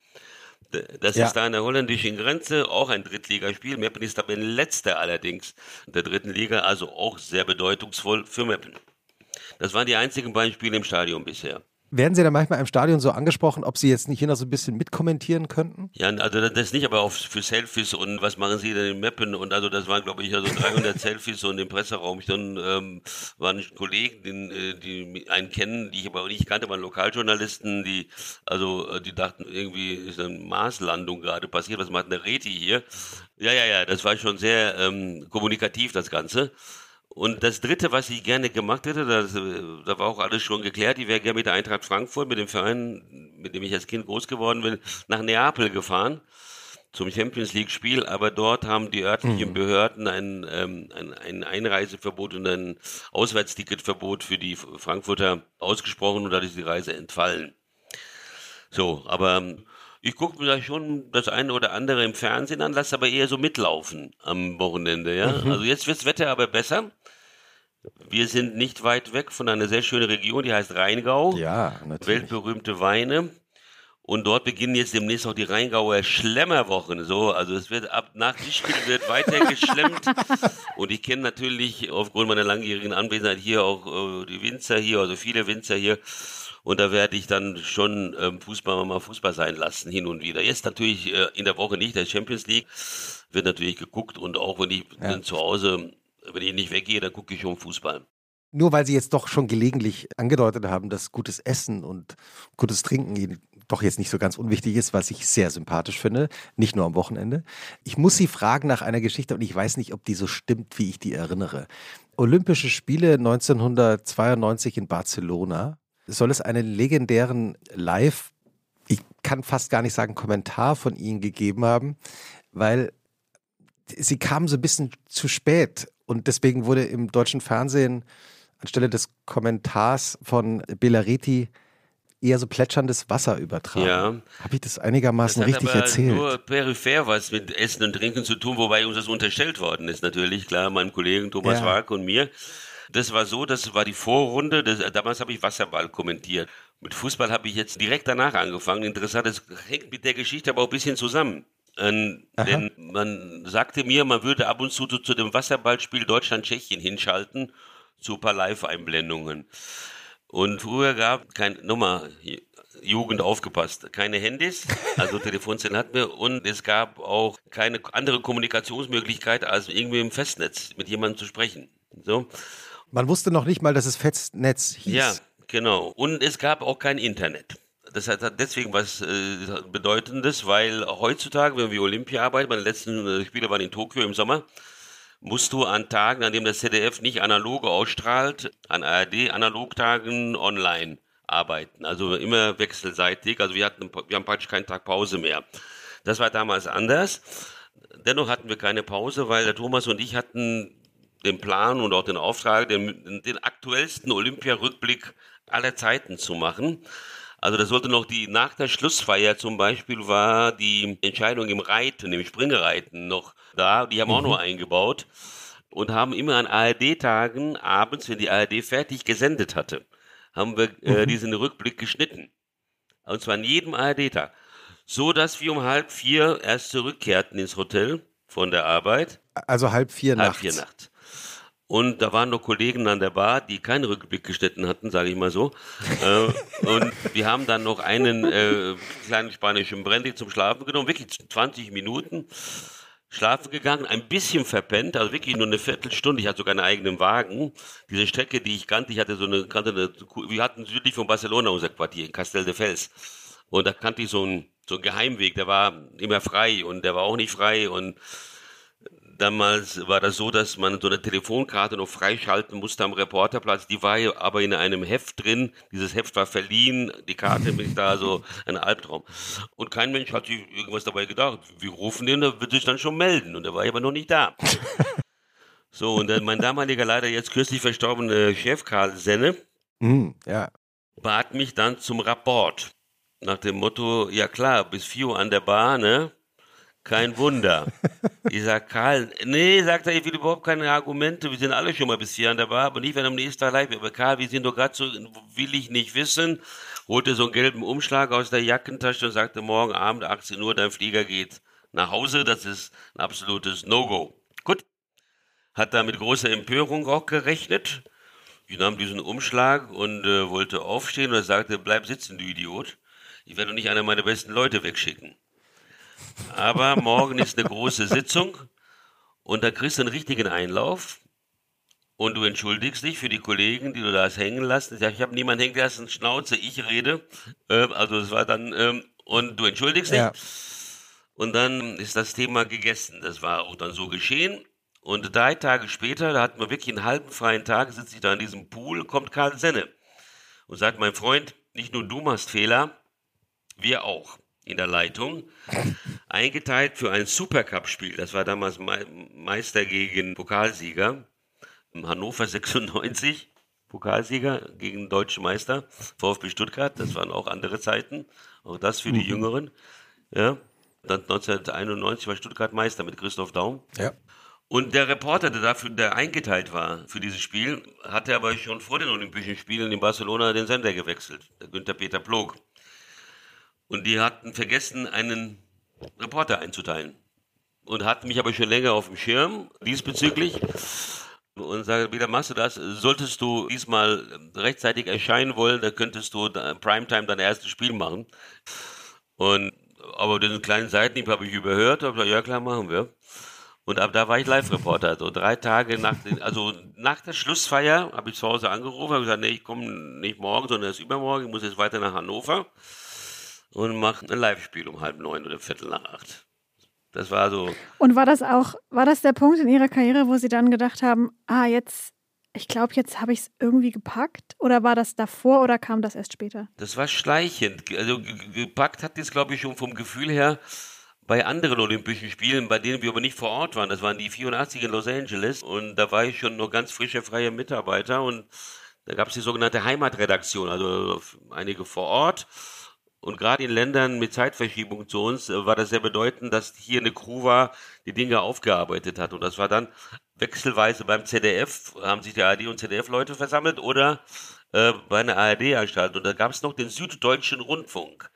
Das ja. ist da an der holländischen Grenze, auch ein Drittligaspiel. Meppen ist Tabellenletzter allerdings der dritten Liga, also auch sehr bedeutungsvoll für Meppen. Das waren die einzigen beiden Spiele im Stadion bisher. Werden Sie da manchmal im Stadion so angesprochen, ob Sie jetzt nicht hier noch so ein bisschen mitkommentieren könnten? Ja, also das nicht, aber auch für Selfies und was machen Sie denn in Mappen und also das waren glaube ich also 300 Selfies und im Presseraum. Dann ähm, waren Kollegen, die, die einen kennen, die ich aber auch nicht kannte, waren Lokaljournalisten, die also äh, die dachten irgendwie ist eine Marslandung gerade passiert. Was macht eine Reti hier? Ja, ja, ja, das war schon sehr ähm, kommunikativ das Ganze. Und das Dritte, was ich gerne gemacht hätte, das, äh, da war auch alles schon geklärt, ich wäre gerne mit der Eintracht Frankfurt, mit dem Verein, mit dem ich als Kind groß geworden bin, nach Neapel gefahren zum Champions League Spiel, aber dort haben die örtlichen mhm. Behörden ein, ähm, ein, ein Einreiseverbot und ein Auswärtsticketverbot für die Frankfurter ausgesprochen und dadurch ist die Reise entfallen. So, aber ähm, ich gucke mir da schon das eine oder andere im Fernsehen an, lasse aber eher so mitlaufen am Wochenende, ja. Mhm. Also jetzt wird das Wetter aber besser. Wir sind nicht weit weg von einer sehr schönen Region, die heißt Rheingau. Ja, natürlich. Weltberühmte Weine. Und dort beginnen jetzt demnächst auch die Rheingauer Schlemmerwochen. So, also es wird ab nach Tischkill wird weiter geschlemmt. und ich kenne natürlich aufgrund meiner langjährigen Anwesenheit hier auch äh, die Winzer hier, also viele Winzer hier. Und da werde ich dann schon ähm, Fußball mal Fußball sein lassen, hin und wieder. Jetzt natürlich äh, in der Woche nicht, der Champions League wird natürlich geguckt und auch wenn ich ja. zu Hause wenn ich nicht weggehe, dann gucke ich schon Fußball. Nur weil Sie jetzt doch schon gelegentlich angedeutet haben, dass gutes Essen und gutes Trinken doch jetzt nicht so ganz unwichtig ist, was ich sehr sympathisch finde, nicht nur am Wochenende. Ich muss Sie fragen nach einer Geschichte und ich weiß nicht, ob die so stimmt, wie ich die erinnere. Olympische Spiele 1992 in Barcelona. Soll es einen legendären Live, ich kann fast gar nicht sagen Kommentar von Ihnen gegeben haben, weil sie kamen so ein bisschen zu spät und deswegen wurde im deutschen Fernsehen anstelle des Kommentars von Belariti eher so plätscherndes Wasser übertragen. Ja. Habe ich das einigermaßen das richtig erzählt? Nur peripher was mit Essen und Trinken zu tun, wobei uns das unterstellt worden ist natürlich, klar, meinem Kollegen Thomas ja. Wag und mir. Das war so, das war die Vorrunde, das, damals habe ich Wasserball kommentiert. Mit Fußball habe ich jetzt direkt danach angefangen. Interessant, das hängt mit der Geschichte aber auch ein bisschen zusammen. Ähm, denn man sagte mir, man würde ab und zu zu, zu dem Wasserballspiel Deutschland-Tschechien hinschalten, zu ein paar Live-Einblendungen. Und früher gab kein Nummer, Jugend aufgepasst, keine Handys, also Telefonzellen hatten wir und es gab auch keine andere Kommunikationsmöglichkeit als irgendwie im Festnetz mit jemandem zu sprechen. So. Man wusste noch nicht mal, dass es Festnetz hieß. Ja, genau. Und es gab auch kein Internet. Das hat deswegen was äh, Bedeutendes, weil heutzutage, wenn wir Olympia arbeiten, meine letzten äh, Spiele waren in Tokio im Sommer, musst du an Tagen, an denen das ZDF nicht analog ausstrahlt, an ARD-Analogtagen online arbeiten. Also immer wechselseitig. Also wir hatten, wir haben praktisch keinen Tag Pause mehr. Das war damals anders. Dennoch hatten wir keine Pause, weil der Thomas und ich hatten den Plan und auch den Auftrag, den, den aktuellsten Olympia-Rückblick aller Zeiten zu machen. Also das sollte noch die, nach der Schlussfeier zum Beispiel war die Entscheidung im Reiten, im Springereiten noch da, die haben mhm. auch noch eingebaut und haben immer an ARD-Tagen abends, wenn die ARD fertig gesendet hatte, haben wir äh, mhm. diesen Rückblick geschnitten. Und zwar an jedem ARD-Tag. So dass wir um halb vier erst zurückkehrten ins Hotel von der Arbeit. Also halb vier halb nachts. Halb vier nachts. Und da waren noch Kollegen an der Bar, die keinen Rückblick geschnitten hatten, sage ich mal so. äh, und wir haben dann noch einen äh, kleinen spanischen Brandy zum Schlafen genommen, wirklich 20 Minuten schlafen gegangen, ein bisschen verpennt, also wirklich nur eine Viertelstunde. Ich hatte sogar einen eigenen Wagen. Diese Strecke, die ich kannte, ich hatte so eine, kannte eine, wir hatten südlich von Barcelona unser Quartier in Castel de Fels. Und da kannte ich so einen, so einen Geheimweg, der war immer frei und der war auch nicht frei und Damals war das so, dass man so eine Telefonkarte noch freischalten musste am Reporterplatz. Die war aber in einem Heft drin. Dieses Heft war verliehen. Die Karte ist da so ein Albtraum. Und kein Mensch hat sich irgendwas dabei gedacht. Wir rufen den, der wird sich dann schon melden. Und er war aber noch nicht da. so, und dann mein damaliger, leider jetzt kürzlich verstorbene Chef Karl Senne, mm, ja. bat mich dann zum Rapport. Nach dem Motto, ja klar, bis 4 Uhr an der Bar, ne? Kein Wunder. Ich sag, Karl, nee, sagt er, ich will überhaupt keine Argumente. Wir sind alle schon mal bis hier an der Bar, aber nicht, wenn am nächsten Tag live. Aber Karl, wir sind doch gerade so, will ich nicht wissen. Holte so einen gelben Umschlag aus der Jackentasche und sagte, morgen Abend 18 Uhr, dein Flieger geht nach Hause. Das ist ein absolutes No-Go. Gut. Hat da mit großer Empörung auch gerechnet. Ich nahm diesen Umschlag und äh, wollte aufstehen und er sagte, bleib sitzen, du Idiot. Ich werde doch nicht einer meiner besten Leute wegschicken. Aber morgen ist eine große Sitzung und da kriegst du einen richtigen Einlauf und du entschuldigst dich für die Kollegen, die du da hast hängen lassen. Ich habe niemanden hängen lassen, Schnauze, ich rede. Ähm, also es war dann, ähm, und du entschuldigst dich. Ja. Und dann ist das Thema gegessen. Das war auch dann so geschehen. Und drei Tage später, da hatten wir wirklich einen halben freien Tag, sitze ich da in diesem Pool, kommt Karl Senne und sagt, mein Freund, nicht nur du machst Fehler, wir auch in der Leitung, eingeteilt für ein Supercup-Spiel. Das war damals Meister gegen Pokalsieger. Hannover 96, Pokalsieger gegen Deutsche Meister, VfB Stuttgart. Das waren auch andere Zeiten. Auch das für die mhm. Jüngeren. Ja. Dann 1991 war Stuttgart Meister mit Christoph Daum. Ja. Und der Reporter, der dafür, der eingeteilt war für dieses Spiel, hatte aber schon vor den Olympischen Spielen in Barcelona den Sender gewechselt. Der Günther Peter Plog. Und die hatten vergessen, einen Reporter einzuteilen. Und hatten mich aber schon länger auf dem Schirm diesbezüglich. Und sagte, wieder machst du das? Solltest du diesmal rechtzeitig erscheinen wollen, da könntest du Primetime dein erstes Spiel machen. Und, aber diesen kleinen Seitenhieb habe ich überhört, habe gesagt, ja klar, machen wir. Und ab da war ich Live-Reporter. Also drei Tage nach, den, also nach der Schlussfeier habe ich zu Hause angerufen, habe gesagt, nee, ich komme nicht morgen, sondern erst übermorgen, ich muss jetzt weiter nach Hannover und macht ein Live-Spiel um halb neun oder viertel nach acht. Das war so. Und war das auch, war das der Punkt in Ihrer Karriere, wo Sie dann gedacht haben, ah, jetzt, ich glaube, jetzt habe ich es irgendwie gepackt? Oder war das davor oder kam das erst später? Das war schleichend. Also gepackt hat das, glaube ich, schon vom Gefühl her, bei anderen Olympischen Spielen, bei denen wir aber nicht vor Ort waren. Das waren die 84 in Los Angeles und da war ich schon noch ganz frischer freier Mitarbeiter und da gab es die sogenannte Heimatredaktion, also einige vor Ort. Und gerade in Ländern mit Zeitverschiebung zu uns äh, war das sehr bedeutend, dass hier eine Crew war, die Dinge aufgearbeitet hat. Und das war dann wechselweise beim ZDF, haben sich die ARD und ZDF-Leute versammelt oder äh, bei einer ARD-Anstalt. Und da gab es noch den Süddeutschen Rundfunk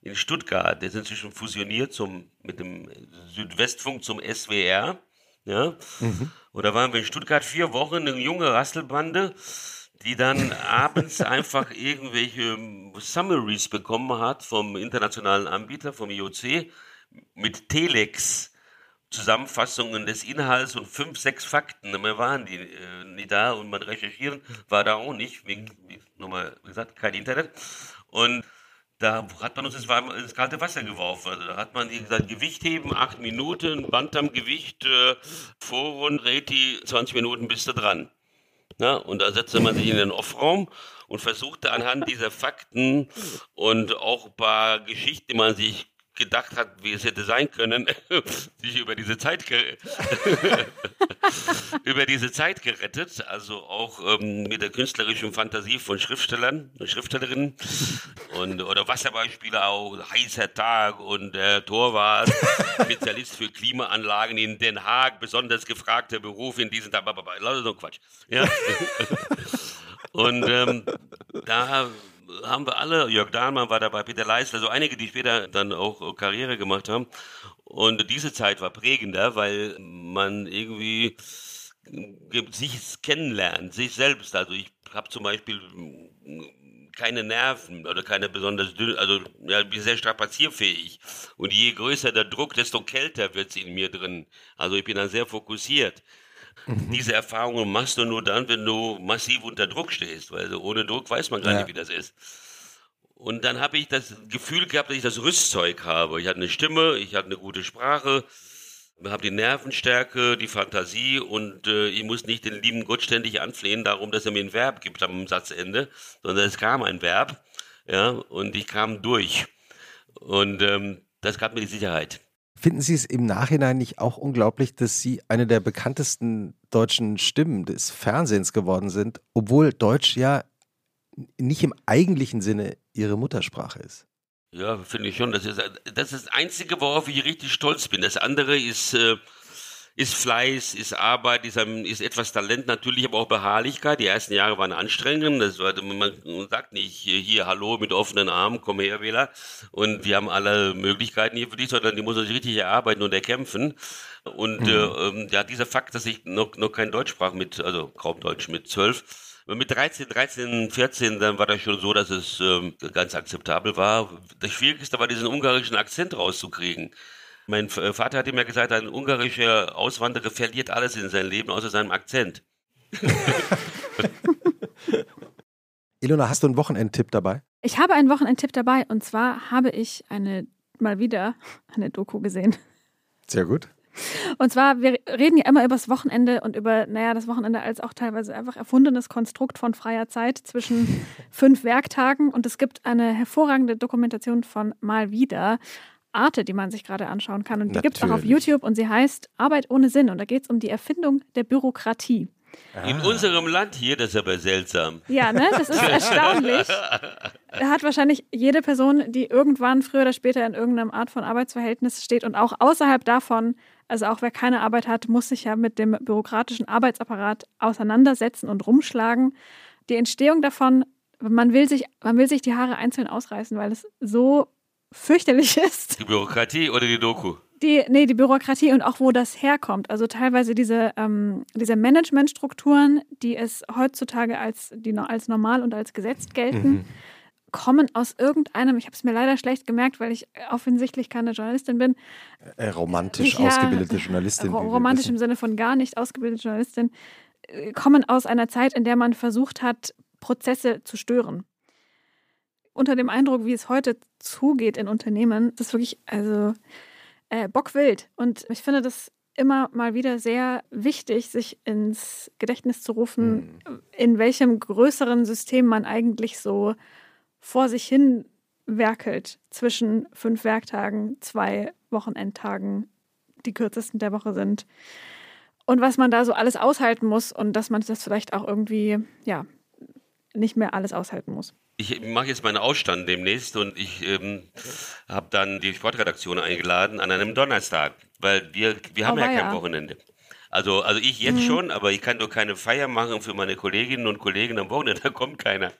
in Stuttgart. Der ist inzwischen fusioniert zum, mit dem Südwestfunk zum SWR. Ja. Mhm. Und da waren wir in Stuttgart vier Wochen, eine junge Rasselbande, die dann abends einfach irgendwelche Summaries bekommen hat vom internationalen Anbieter, vom IOC, mit Telex. Zusammenfassungen des Inhalts und fünf, sechs Fakten. Mehr waren die äh, nie da und man recherchieren war da auch nicht, wegen, wie nochmal gesagt, kein Internet. Und da hat man uns ins, ins kalte Wasser geworfen. Also da hat man gesagt, Gewicht heben, acht Minuten, Bantamgewicht, äh, Vorrund, Reti, 20 Minuten bist du dran. Na, und da setzte man sich in den Offraum und versuchte anhand dieser Fakten und auch ein paar Geschichten, die man sich gedacht hat, wie es hätte sein können, sich über diese Zeit über diese Zeit gerettet, also auch ähm, mit der künstlerischen Fantasie von Schriftstellern und Schriftstellerinnen und oder Wasserballspieler auch heißer Tag und der Torwart Spezialist für Klimaanlagen in Den Haag, besonders gefragter Beruf in diesen Tag, lauter so Quatsch. Ja. und ähm, da haben wir alle, Jörg Dahlmann war dabei, Peter Leisler, so einige, die später dann auch Karriere gemacht haben. Und diese Zeit war prägender, weil man irgendwie sich kennenlernt, sich selbst. Also ich habe zum Beispiel keine Nerven oder keine besonders dünne, also ja, bin sehr strapazierfähig. Und je größer der Druck, desto kälter wird es in mir drin. Also ich bin dann sehr fokussiert. Diese Erfahrungen machst du nur dann, wenn du massiv unter Druck stehst, weil ohne Druck weiß man gar ja. nicht, wie das ist. Und dann habe ich das Gefühl gehabt, dass ich das Rüstzeug habe. Ich hatte eine Stimme, ich hatte eine gute Sprache, habe die Nervenstärke, die Fantasie und äh, ich muss nicht den lieben Gott ständig anflehen darum, dass er mir ein Verb gibt am Satzende, sondern es kam ein Verb, ja, und ich kam durch. Und ähm, das gab mir die Sicherheit. Finden Sie es im Nachhinein nicht auch unglaublich, dass Sie eine der bekanntesten deutschen Stimmen des Fernsehens geworden sind, obwohl Deutsch ja nicht im eigentlichen Sinne Ihre Muttersprache ist? Ja, finde ich schon. Das ist, das ist das Einzige, worauf ich richtig stolz bin. Das andere ist, äh, ist Fleiß, ist Arbeit, ist, ist etwas Talent, natürlich aber auch Beharrlichkeit. Die ersten Jahre waren anstrengend. Das war, man sagt nicht hier Hallo mit offenen Armen, komm her, Wähler. Und wir haben alle Möglichkeiten hier für dich, sondern die muss man sich richtig erarbeiten und erkämpfen. Und mhm. äh, ähm, ja, dieser Fakt, dass ich noch, noch kein Deutsch sprach mit, also kaum Deutsch mit zwölf, mit 13, 13, 14, dann war das schon so, dass es ähm, ganz akzeptabel war. Das Schwierigste war, diesen ungarischen Akzent rauszukriegen. Mein äh, Vater hat immer gesagt, ein ungarischer Auswanderer verliert alles in seinem Leben, außer seinem Akzent. Ilona, hast du einen Wochenendtipp dabei? Ich habe einen Wochenendtipp dabei und zwar habe ich eine mal wieder eine Doku gesehen. Sehr gut. Und zwar, wir reden ja immer über das Wochenende und über, naja, das Wochenende als auch teilweise einfach erfundenes Konstrukt von freier Zeit zwischen fünf Werktagen. Und es gibt eine hervorragende Dokumentation von Mal wieder Arte, die man sich gerade anschauen kann. Und die gibt es auch auf YouTube und sie heißt Arbeit ohne Sinn. Und da geht es um die Erfindung der Bürokratie. In ah. unserem Land hier, das ist aber seltsam. Ja, ne? Das ist erstaunlich. Da hat wahrscheinlich jede Person, die irgendwann früher oder später in irgendeiner Art von Arbeitsverhältnis steht und auch außerhalb davon, also auch wer keine Arbeit hat, muss sich ja mit dem bürokratischen Arbeitsapparat auseinandersetzen und rumschlagen. Die Entstehung davon, man will sich, man will sich die Haare einzeln ausreißen, weil es so fürchterlich ist. Die Bürokratie oder die Doku? Die, nee, die Bürokratie und auch wo das herkommt. Also teilweise diese, ähm, diese Managementstrukturen, die es heutzutage als, die als normal und als gesetzt gelten, mhm. kommen aus irgendeinem, ich habe es mir leider schlecht gemerkt, weil ich offensichtlich keine Journalistin bin. Äh, romantisch ja, ausgebildete Journalistin. Romantisch im Sinne von gar nicht ausgebildete Journalistin, äh, kommen aus einer Zeit, in der man versucht hat, Prozesse zu stören unter dem Eindruck, wie es heute zugeht in Unternehmen, das ist wirklich, also äh, bockwild. Und ich finde das immer mal wieder sehr wichtig, sich ins Gedächtnis zu rufen, mhm. in welchem größeren System man eigentlich so vor sich hin werkelt zwischen fünf Werktagen, zwei Wochenendtagen, die kürzesten der Woche sind. Und was man da so alles aushalten muss und dass man das vielleicht auch irgendwie, ja, nicht mehr alles aushalten muss. Ich mache jetzt meinen Ausstand demnächst und ich ähm, habe dann die Sportredaktion eingeladen an einem Donnerstag, weil wir, wir haben oh, ja kein ja. Wochenende. Also, also ich jetzt mhm. schon, aber ich kann doch keine Feier machen für meine Kolleginnen und Kollegen am Wochenende. Da kommt keiner.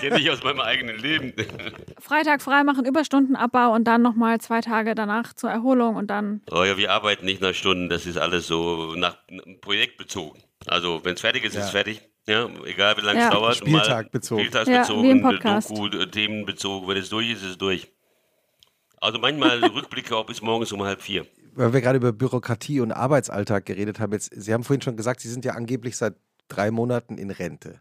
Kenne ich aus meinem eigenen Leben. Freitag frei machen, Überstundenabbau und dann nochmal zwei Tage danach zur Erholung und dann. Oh ja, wir arbeiten nicht nach Stunden. Das ist alles so nach Projektbezogen. Also, wenn es fertig ist, ja. ist es fertig. Ja, egal wie lange es ja. dauert. Spieltag bezogen. Spieltagsbezogen, ja, Doku, Themenbezogen. Wenn es durch ist, ist es durch. Also manchmal Rückblicke auch bis morgens um halb vier weil wir gerade über Bürokratie und Arbeitsalltag geredet haben, jetzt, Sie haben vorhin schon gesagt, Sie sind ja angeblich seit drei Monaten in Rente.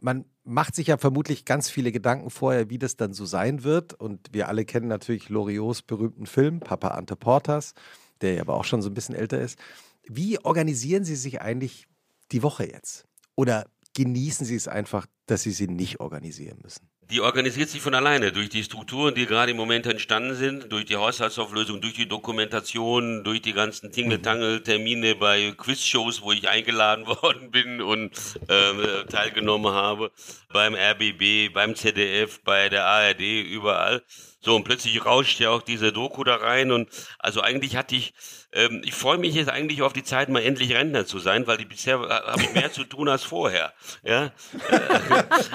Man macht sich ja vermutlich ganz viele Gedanken vorher, wie das dann so sein wird. Und wir alle kennen natürlich Loriots berühmten Film, Papa Ante Portas, der ja aber auch schon so ein bisschen älter ist. Wie organisieren Sie sich eigentlich die Woche jetzt? Oder genießen Sie es einfach, dass Sie sie nicht organisieren müssen? Die organisiert sich von alleine durch die Strukturen, die gerade im Moment entstanden sind, durch die Haushaltsauflösung, durch die Dokumentation, durch die ganzen Tingeltangel-Termine bei Quizshows, wo ich eingeladen worden bin und äh, teilgenommen habe, beim RBB, beim ZDF, bei der ARD, überall. So, und plötzlich rauscht ja auch diese Doku da rein. Und also eigentlich hatte ich, ähm, ich freue mich jetzt eigentlich auf die Zeit, mal endlich Rentner zu sein, weil die bisher äh, habe ich mehr zu tun als vorher. Ja? Äh,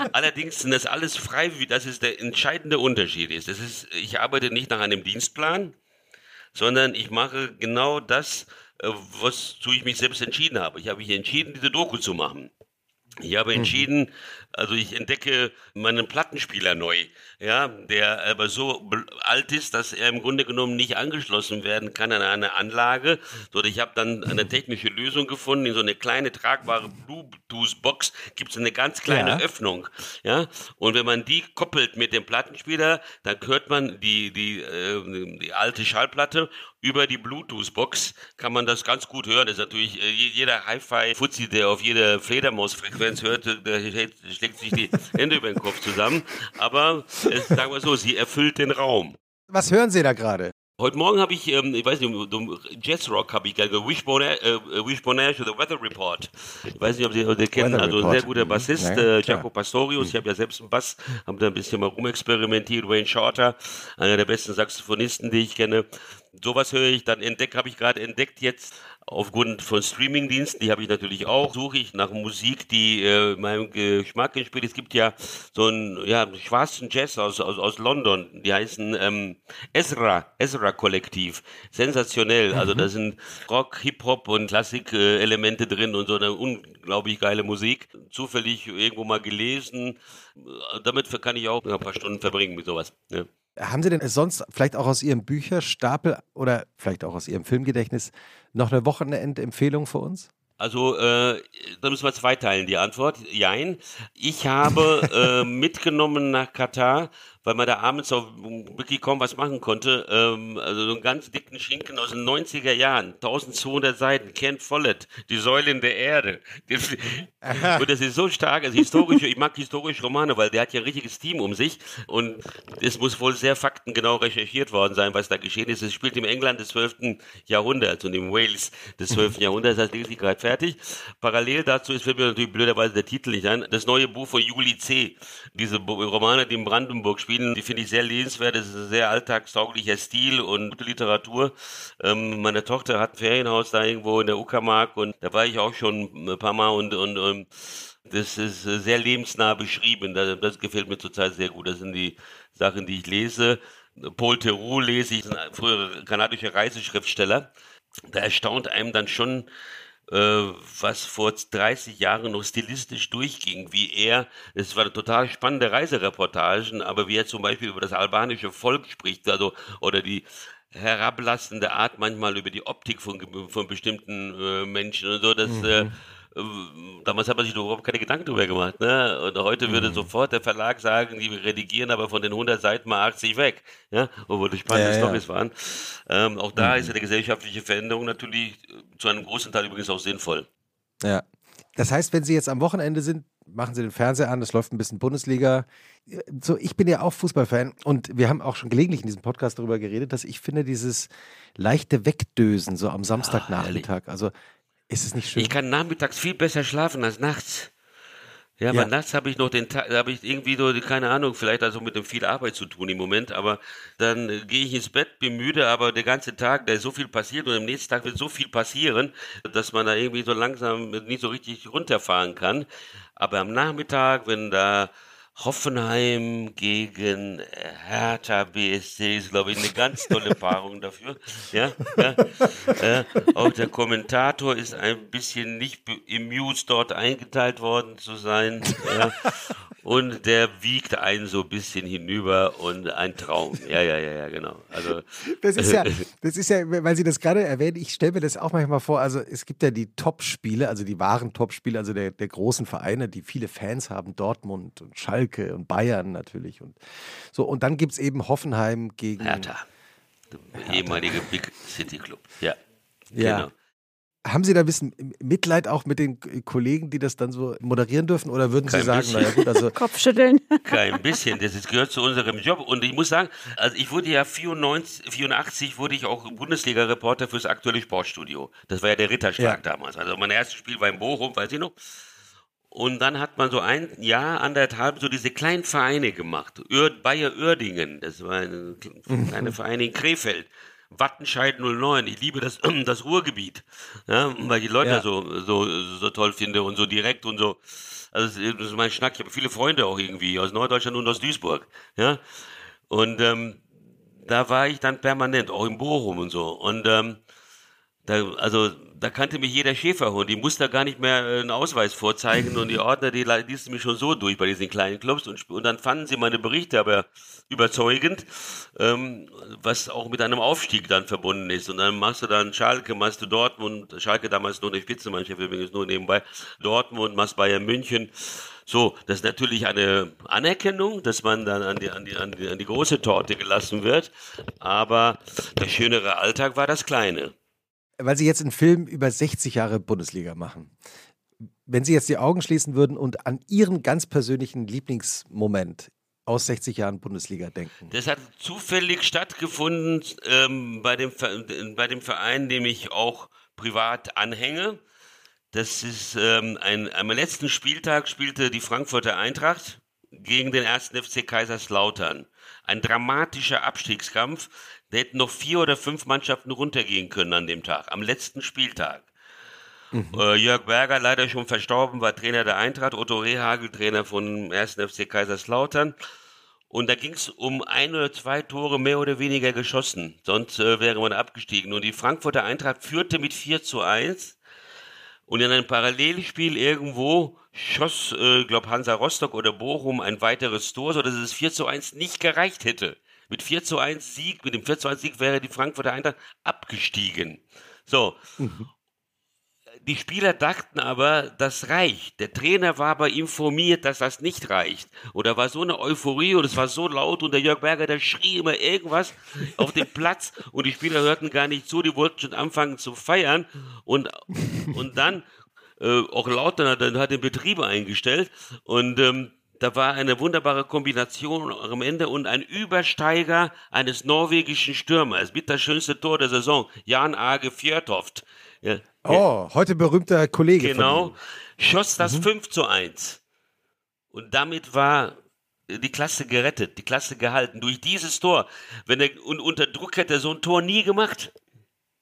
allerdings sind das alles frei, das ist der entscheidende Unterschied ist. Das ist, ich arbeite nicht nach einem Dienstplan, sondern ich mache genau das, äh, was zu ich mich selbst entschieden habe. Ich habe mich entschieden, diese Doku zu machen. Ich habe mhm. entschieden, also ich entdecke meinen Plattenspieler neu, ja, der aber so alt ist, dass er im Grunde genommen nicht angeschlossen werden kann an eine Anlage. So, ich habe dann eine technische Lösung gefunden. In so eine kleine tragbare Bluetooth-Box gibt es eine ganz kleine ja. Öffnung, ja. Und wenn man die koppelt mit dem Plattenspieler, dann hört man die die äh, die alte Schallplatte über die Bluetooth-Box kann man das ganz gut hören. Das ist natürlich äh, jeder Hi-Fi-Fuzzi, der auf jede Fledermaus-Frequenz hört, der schlägt sich die Hände über den Kopf zusammen. Aber es, sagen wir so, sie erfüllt den Raum. Was hören Sie da gerade? Heute Morgen habe ich, ähm, ich weiß nicht, um, Jazzrock habe ich gerne, Wishbone, äh, Wishbone Ash oder Weather Report. Ich weiß nicht, ob Sie den kennen, Weather also ein sehr guter Bassist, ja, äh, Jaco Pastorius. Ich habe ja selbst einen Bass, haben da ein bisschen mal rumexperimentiert. Wayne Shorter, einer der besten Saxophonisten, die ich kenne. Sowas höre ich, dann entdeckt, habe ich gerade entdeckt jetzt aufgrund von Streamingdiensten, die habe ich natürlich auch, suche ich nach Musik, die äh, meinem Geschmack entspricht. Es gibt ja so einen ja, schwarzen Jazz aus, aus, aus London, die heißen ähm, Ezra, Ezra Kollektiv. Sensationell. Also mhm. da sind Rock, Hip-Hop und Klassik-Elemente drin und so eine unglaublich geile Musik. Zufällig irgendwo mal gelesen. Damit kann ich auch ein paar Stunden verbringen mit sowas. Ja. Haben Sie denn sonst vielleicht auch aus Ihrem Bücherstapel oder vielleicht auch aus Ihrem Filmgedächtnis noch eine Wochenendempfehlung für uns? Also, äh, da müssen wir zweiteilen die Antwort. Jein. Ich habe äh, mitgenommen nach Katar weil man da abends auch wirklich kaum was machen konnte. Ähm, also so einen ganz dicken Schinken aus den 90er Jahren, 1200 Seiten, Ken Follett, die Säulen der Erde. und das ist so stark, also historische, ich mag historische Romane, weil der hat ja ein richtiges Team um sich und es muss wohl sehr faktengenau recherchiert worden sein, was da geschehen ist. Es spielt im England des 12. Jahrhunderts und im Wales des 12. Jahrhunderts, das lese ich gerade fertig. Parallel dazu ist, fällt mir natürlich blöderweise der Titel nicht ein, das neue Buch von Juli C., diese Romane, die in Brandenburg spielen, Spielen, die finde ich sehr lesenswert. Es ist ein sehr alltagstauglicher Stil und gute Literatur. Ähm, meine Tochter hat ein Ferienhaus da irgendwo in der Uckermark und da war ich auch schon ein paar Mal und, und, und das ist sehr lebensnah beschrieben. Das, das gefällt mir zurzeit sehr gut. Das sind die Sachen, die ich lese. Paul Theroux lese ich, ein früherer kanadischer Reiseschriftsteller. Da erstaunt einem dann schon, was vor 30 Jahren noch stilistisch durchging, wie er, es war eine total spannende Reisereportagen, aber wie er zum Beispiel über das albanische Volk spricht, also, oder die herablassende Art manchmal über die Optik von, von bestimmten äh, Menschen und so, das, mhm. äh, äh, damals hat man sich überhaupt keine Gedanken drüber gemacht. Ne? Und heute würde mhm. sofort der Verlag sagen, die redigieren aber von den 100 Seiten mal 80 weg. Ja? Obwohl das spannende ja, Storys ja. waren. Ähm, auch da mhm. ist ja die gesellschaftliche Veränderung natürlich zu einem großen Teil übrigens auch sinnvoll. Ja. Das heißt, wenn Sie jetzt am Wochenende sind, machen sie den Fernseher an, es läuft ein bisschen Bundesliga. So, ich bin ja auch Fußballfan und wir haben auch schon gelegentlich in diesem Podcast darüber geredet, dass ich finde, dieses leichte Wegdösen so am Samstagnachmittag, also ist es nicht schön? Ich kann nachmittags viel besser schlafen als nachts. Ja, aber ja. nachts habe ich noch den Tag, habe ich irgendwie so, keine Ahnung, vielleicht also mit dem viel Arbeit zu tun im Moment, aber dann äh, gehe ich ins Bett, bin müde, aber der ganze Tag, da ist so viel passiert und am nächsten Tag wird so viel passieren, dass man da irgendwie so langsam nicht so richtig runterfahren kann. Aber am Nachmittag, wenn da Hoffenheim gegen Hertha BSC ist, glaube ich, eine ganz tolle Paarung dafür. Ja, ja. Äh, auch der Kommentator ist ein bisschen nicht amused, dort eingeteilt worden zu sein. Ja. Und der wiegt einen so ein bisschen hinüber und ein Traum. Ja, ja, ja, ja, genau. Also, das ist ja, das ist ja, weil Sie das gerade erwähnen, ich stelle mir das auch manchmal vor, also es gibt ja die Top-Spiele, also die wahren Top-Spiele, also der, der großen Vereine, die viele Fans haben, Dortmund und Schalke und Bayern natürlich. Und so, und dann gibt es eben Hoffenheim gegen Hertha. Der ehemalige Big City Club. Ja. Ja. Genau. Haben Sie da ein bisschen Mitleid auch mit den Kollegen, die das dann so moderieren dürfen? Oder würden Kein Sie sagen, naja gut, also. Kopfschütteln. Kein bisschen, das ist, gehört zu unserem Job. Und ich muss sagen, also ich wurde ja 94, 84 wurde ich auch Bundesliga-Reporter fürs aktuelle Sportstudio. Das war ja der Ritterschlag ja. damals. Also mein erstes Spiel war in Bochum, weiß ich noch. Und dann hat man so ein Jahr, anderthalb, so diese kleinen Vereine gemacht. Bayer Uerdingen, das war eine kleine Verein in Krefeld. Wattenscheid 09. Ich liebe das, das Ruhrgebiet, ja, weil ich die Leute ja. so, so, so toll finde und so direkt und so. Also das ist mein Schnack. Ich habe viele Freunde auch irgendwie aus Norddeutschland und aus Duisburg. Ja, und ähm, da war ich dann permanent, auch in Bochum und so. Und ähm, da, also da kannte mich jeder Schäferhund. Ich musste da gar nicht mehr äh, einen Ausweis vorzeigen und die Ordner, die ließen mich schon so durch bei diesen kleinen Clubs und, und dann fanden sie meine Berichte aber überzeugend, ähm, was auch mit einem Aufstieg dann verbunden ist. Und dann machst du dann Schalke, machst du Dortmund, Schalke damals nur eine Spitzenmannschaft übrigens nur nebenbei, Dortmund, machst Bayern München. So, das ist natürlich eine Anerkennung, dass man dann an die, an die, an die, an die große Torte gelassen wird. Aber der schönere Alltag war das kleine weil Sie jetzt einen Film über 60 Jahre Bundesliga machen. Wenn Sie jetzt die Augen schließen würden und an Ihren ganz persönlichen Lieblingsmoment aus 60 Jahren Bundesliga denken. Das hat zufällig stattgefunden ähm, bei, dem, bei dem Verein, dem ich auch privat anhänge. Das ist ähm, ein, am letzten Spieltag spielte die Frankfurter Eintracht gegen den ersten FC Kaiserslautern. Ein dramatischer Abstiegskampf. Da hätten noch vier oder fünf Mannschaften runtergehen können an dem Tag, am letzten Spieltag. Mhm. Äh, Jörg Berger, leider schon verstorben, war Trainer der Eintracht, Otto Rehagel, Trainer von 1. FC Kaiserslautern. Und da ging es um ein oder zwei Tore mehr oder weniger geschossen. Sonst äh, wäre man abgestiegen. Und die Frankfurter Eintracht führte mit 4 zu 1. Und in einem Parallelspiel irgendwo schoss, äh, glaub Hansa Rostock oder Bochum ein weiteres Tor, sodass es 4 zu 1 nicht gereicht hätte. Mit 4 zu 1 Sieg, mit dem 4 zu 1 Sieg wäre die Frankfurter Eintracht abgestiegen. So. Mhm. Die Spieler dachten aber, das reicht. Der Trainer war aber informiert, dass das nicht reicht. Und da war so eine Euphorie und es war so laut und der Jörg Berger, der schrie immer irgendwas auf dem Platz und die Spieler hörten gar nicht zu, die wollten schon anfangen zu feiern und, und dann äh, auch lauter, dann hat den Betrieb eingestellt und ähm, da war eine wunderbare Kombination am Ende und ein Übersteiger eines norwegischen Stürmers mit das schönste Tor der Saison, Jan Age Fjörtoft. Ja, oh, heute berühmter Kollege. Genau, schoss das mhm. 5 zu 1. Und damit war die Klasse gerettet, die Klasse gehalten durch dieses Tor. Wenn er, und unter Druck hätte er so ein Tor nie gemacht.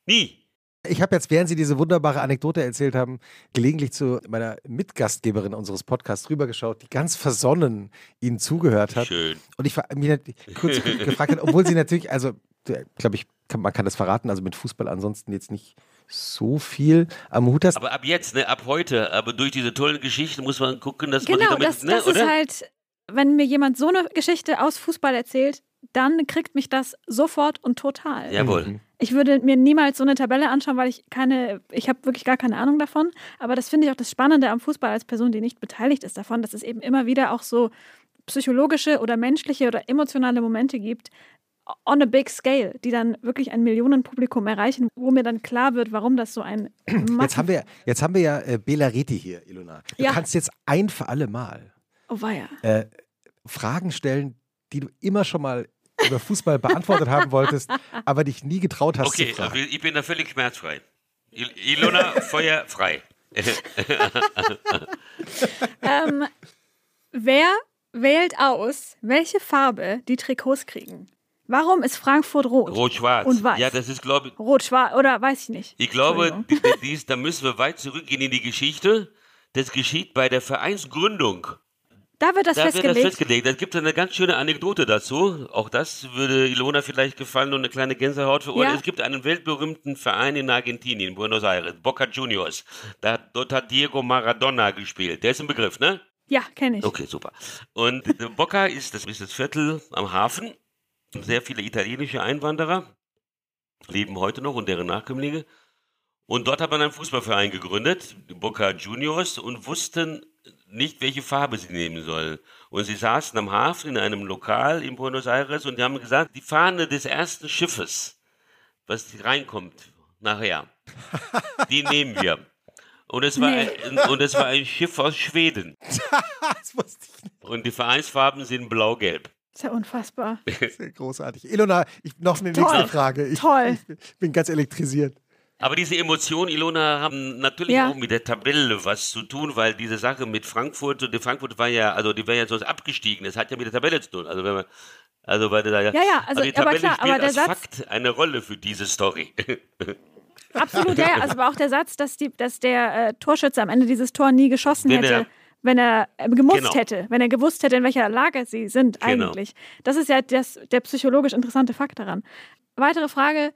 Nie. Ich habe jetzt, während Sie diese wunderbare Anekdote erzählt haben, gelegentlich zu meiner Mitgastgeberin unseres Podcasts rübergeschaut, die ganz versonnen Ihnen zugehört hat. Schön. Und ich mich kurz gefragt hat, obwohl sie natürlich, also, glaube ich, kann, man kann das verraten, also mit Fußball ansonsten jetzt nicht so viel am Hut hast. Aber ab jetzt, ne, ab heute, aber durch diese tollen Geschichten muss man gucken, dass genau, man damit, das, ne, das ist halt, wenn mir jemand so eine Geschichte aus Fußball erzählt, dann kriegt mich das sofort und total. Jawohl. Mhm. Ich würde mir niemals so eine Tabelle anschauen, weil ich keine, ich habe wirklich gar keine Ahnung davon. Aber das finde ich auch das Spannende am Fußball als Person, die nicht beteiligt ist davon, dass es eben immer wieder auch so psychologische oder menschliche oder emotionale Momente gibt, on a big scale, die dann wirklich ein Millionenpublikum erreichen, wo mir dann klar wird, warum das so ein Jetzt haben wir, jetzt haben wir ja äh, Bela Reti hier, Ilona. Du Ja. kannst jetzt ein für alle Mal Oh äh, Fragen stellen, die du immer schon mal über Fußball beantwortet haben wolltest, aber dich nie getraut hast Okay, zu fragen. ich bin da völlig schmerzfrei. Il Ilona, Feuer frei. Ähm, wer wählt aus, welche Farbe die Trikots kriegen? Warum ist Frankfurt rot? Rot-Schwarz. Und weiß. Ja, das ist, glaube ich, Rot, schwarz oder weiß ich nicht. ich glaube, dies, da müssen wir weit zurückgehen in die Geschichte. Das geschieht bei der Vereinsgründung. Da wird das Da wird das festgelegt. festgelegt. Es gibt eine ganz schöne Anekdote dazu. Auch das würde Ilona vielleicht gefallen und eine kleine Gänsehaut für Ja. Es gibt einen weltberühmten Verein in Argentinien, Buenos Aires, Boca Juniors. Da, dort hat Diego Maradona gespielt. Der ist ein Begriff, ne? Ja, kenne ich. Okay, super. Und äh, Boca ist das, ist das Viertel am Hafen. Sehr viele italienische Einwanderer leben heute noch und deren Nachkömmlinge. Und dort hat man einen Fußballverein gegründet, die Boca Juniors, und wussten nicht, welche Farbe sie nehmen sollen. Und sie saßen am Hafen in einem Lokal in Buenos Aires und die haben gesagt, die Fahne des ersten Schiffes, was reinkommt nachher, die nehmen wir. Und es war, Nee. ein, und es war ein Schiff aus Schweden. Und die Vereinsfarben sind blau-gelb. Ist ja unfassbar. Sehr großartig. Ilona, ich, noch eine Toll. nächste Frage. Ich, Toll. ich bin ganz elektrisiert. Aber diese Emotionen, Ilona, haben natürlich Ja. auch mit der Tabelle was zu tun, weil diese Sache mit Frankfurt, und die Frankfurt war ja, also die wäre ja sonst abgestiegen. Das hat ja mit der Tabelle zu tun. Also wenn man, also weil da ja, Ja, ja, also- die aber Tabelle klar, spielt aber der als Satz- Fakt eine Rolle für diese Story. Absolut, ja, ja. Also aber auch der Satz, dass, die, dass der äh, Torschütze am Ende dieses Tor nie geschossen hätte, er- wenn er äh, gemusst Genau. hätte, wenn er gewusst hätte, in welcher Lage sie sind Genau. eigentlich. Das ist ja das, der psychologisch interessante Fakt daran. Weitere Frage,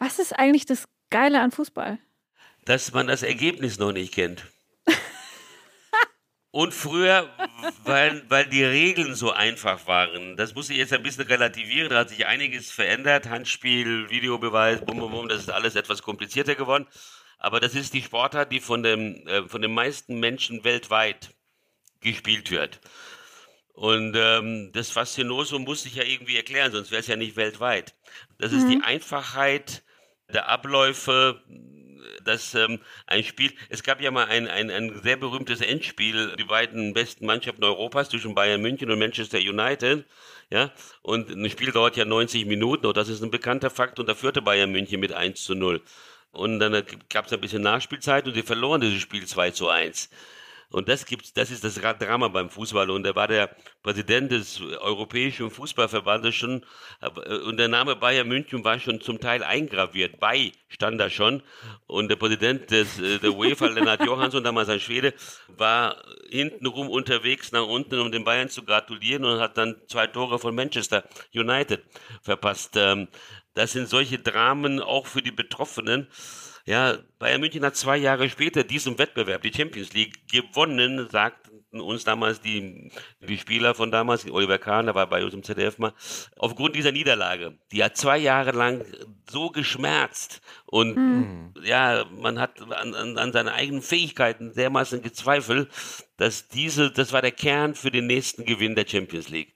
was ist eigentlich das Geile an Fußball? dass man das Ergebnis noch nicht kennt. Und früher, weil, weil die Regeln so einfach waren, das muss ich jetzt ein bisschen relativieren, da hat sich einiges verändert, Handspiel, Videobeweis, bum, bum, bum, das ist alles etwas komplizierter geworden. Aber das ist die Sportart, die von, dem, äh, von den meisten Menschen weltweit gespielt wird. Und ähm, das Faszinosum muss sich ja irgendwie erklären, sonst wäre es ja nicht weltweit. Das ist die Einfachheit der Abläufe, dass ähm, ein Spiel, es gab ja mal ein, ein, ein sehr berühmtes Endspiel, die beiden besten Mannschaften Europas zwischen Bayern München und Manchester United. Ja, und ein Spiel dauert ja 90 Minuten, und das ist ein bekannter Fakt, und da führte Bayern München mit 1 zu 0. Und dann gab es ein bisschen Nachspielzeit und sie verloren dieses Spiel 2 zu 1. Und das gibt's, das ist das Drama beim Fußball. Und da war der Präsident des Europäischen Fußballverbandes schon, äh, und der Name Bayern München war schon zum Teil eingraviert. Bei stand da schon. Und der Präsident des, äh, der UEFA, Lennart Johansson, damals ein Schwede, war hintenrum unterwegs nach unten, um den Bayern zu gratulieren und hat dann zwei Tore von Manchester United verpasst. Das sind solche Dramen auch für die Betroffenen. Ja, Bayern München hat zwei Jahre später diesen Wettbewerb, die Champions League, gewonnen, sagten uns damals die, die Spieler von damals, Oliver Kahn, der war bei uns im ZDF mal, aufgrund dieser Niederlage. Die hat zwei Jahre lang so geschmerzt und ja, man hat an, an, an seine eigenen Fähigkeiten dermaßen gezweifelt, dass diese, das war der Kern für den nächsten Gewinn der Champions League.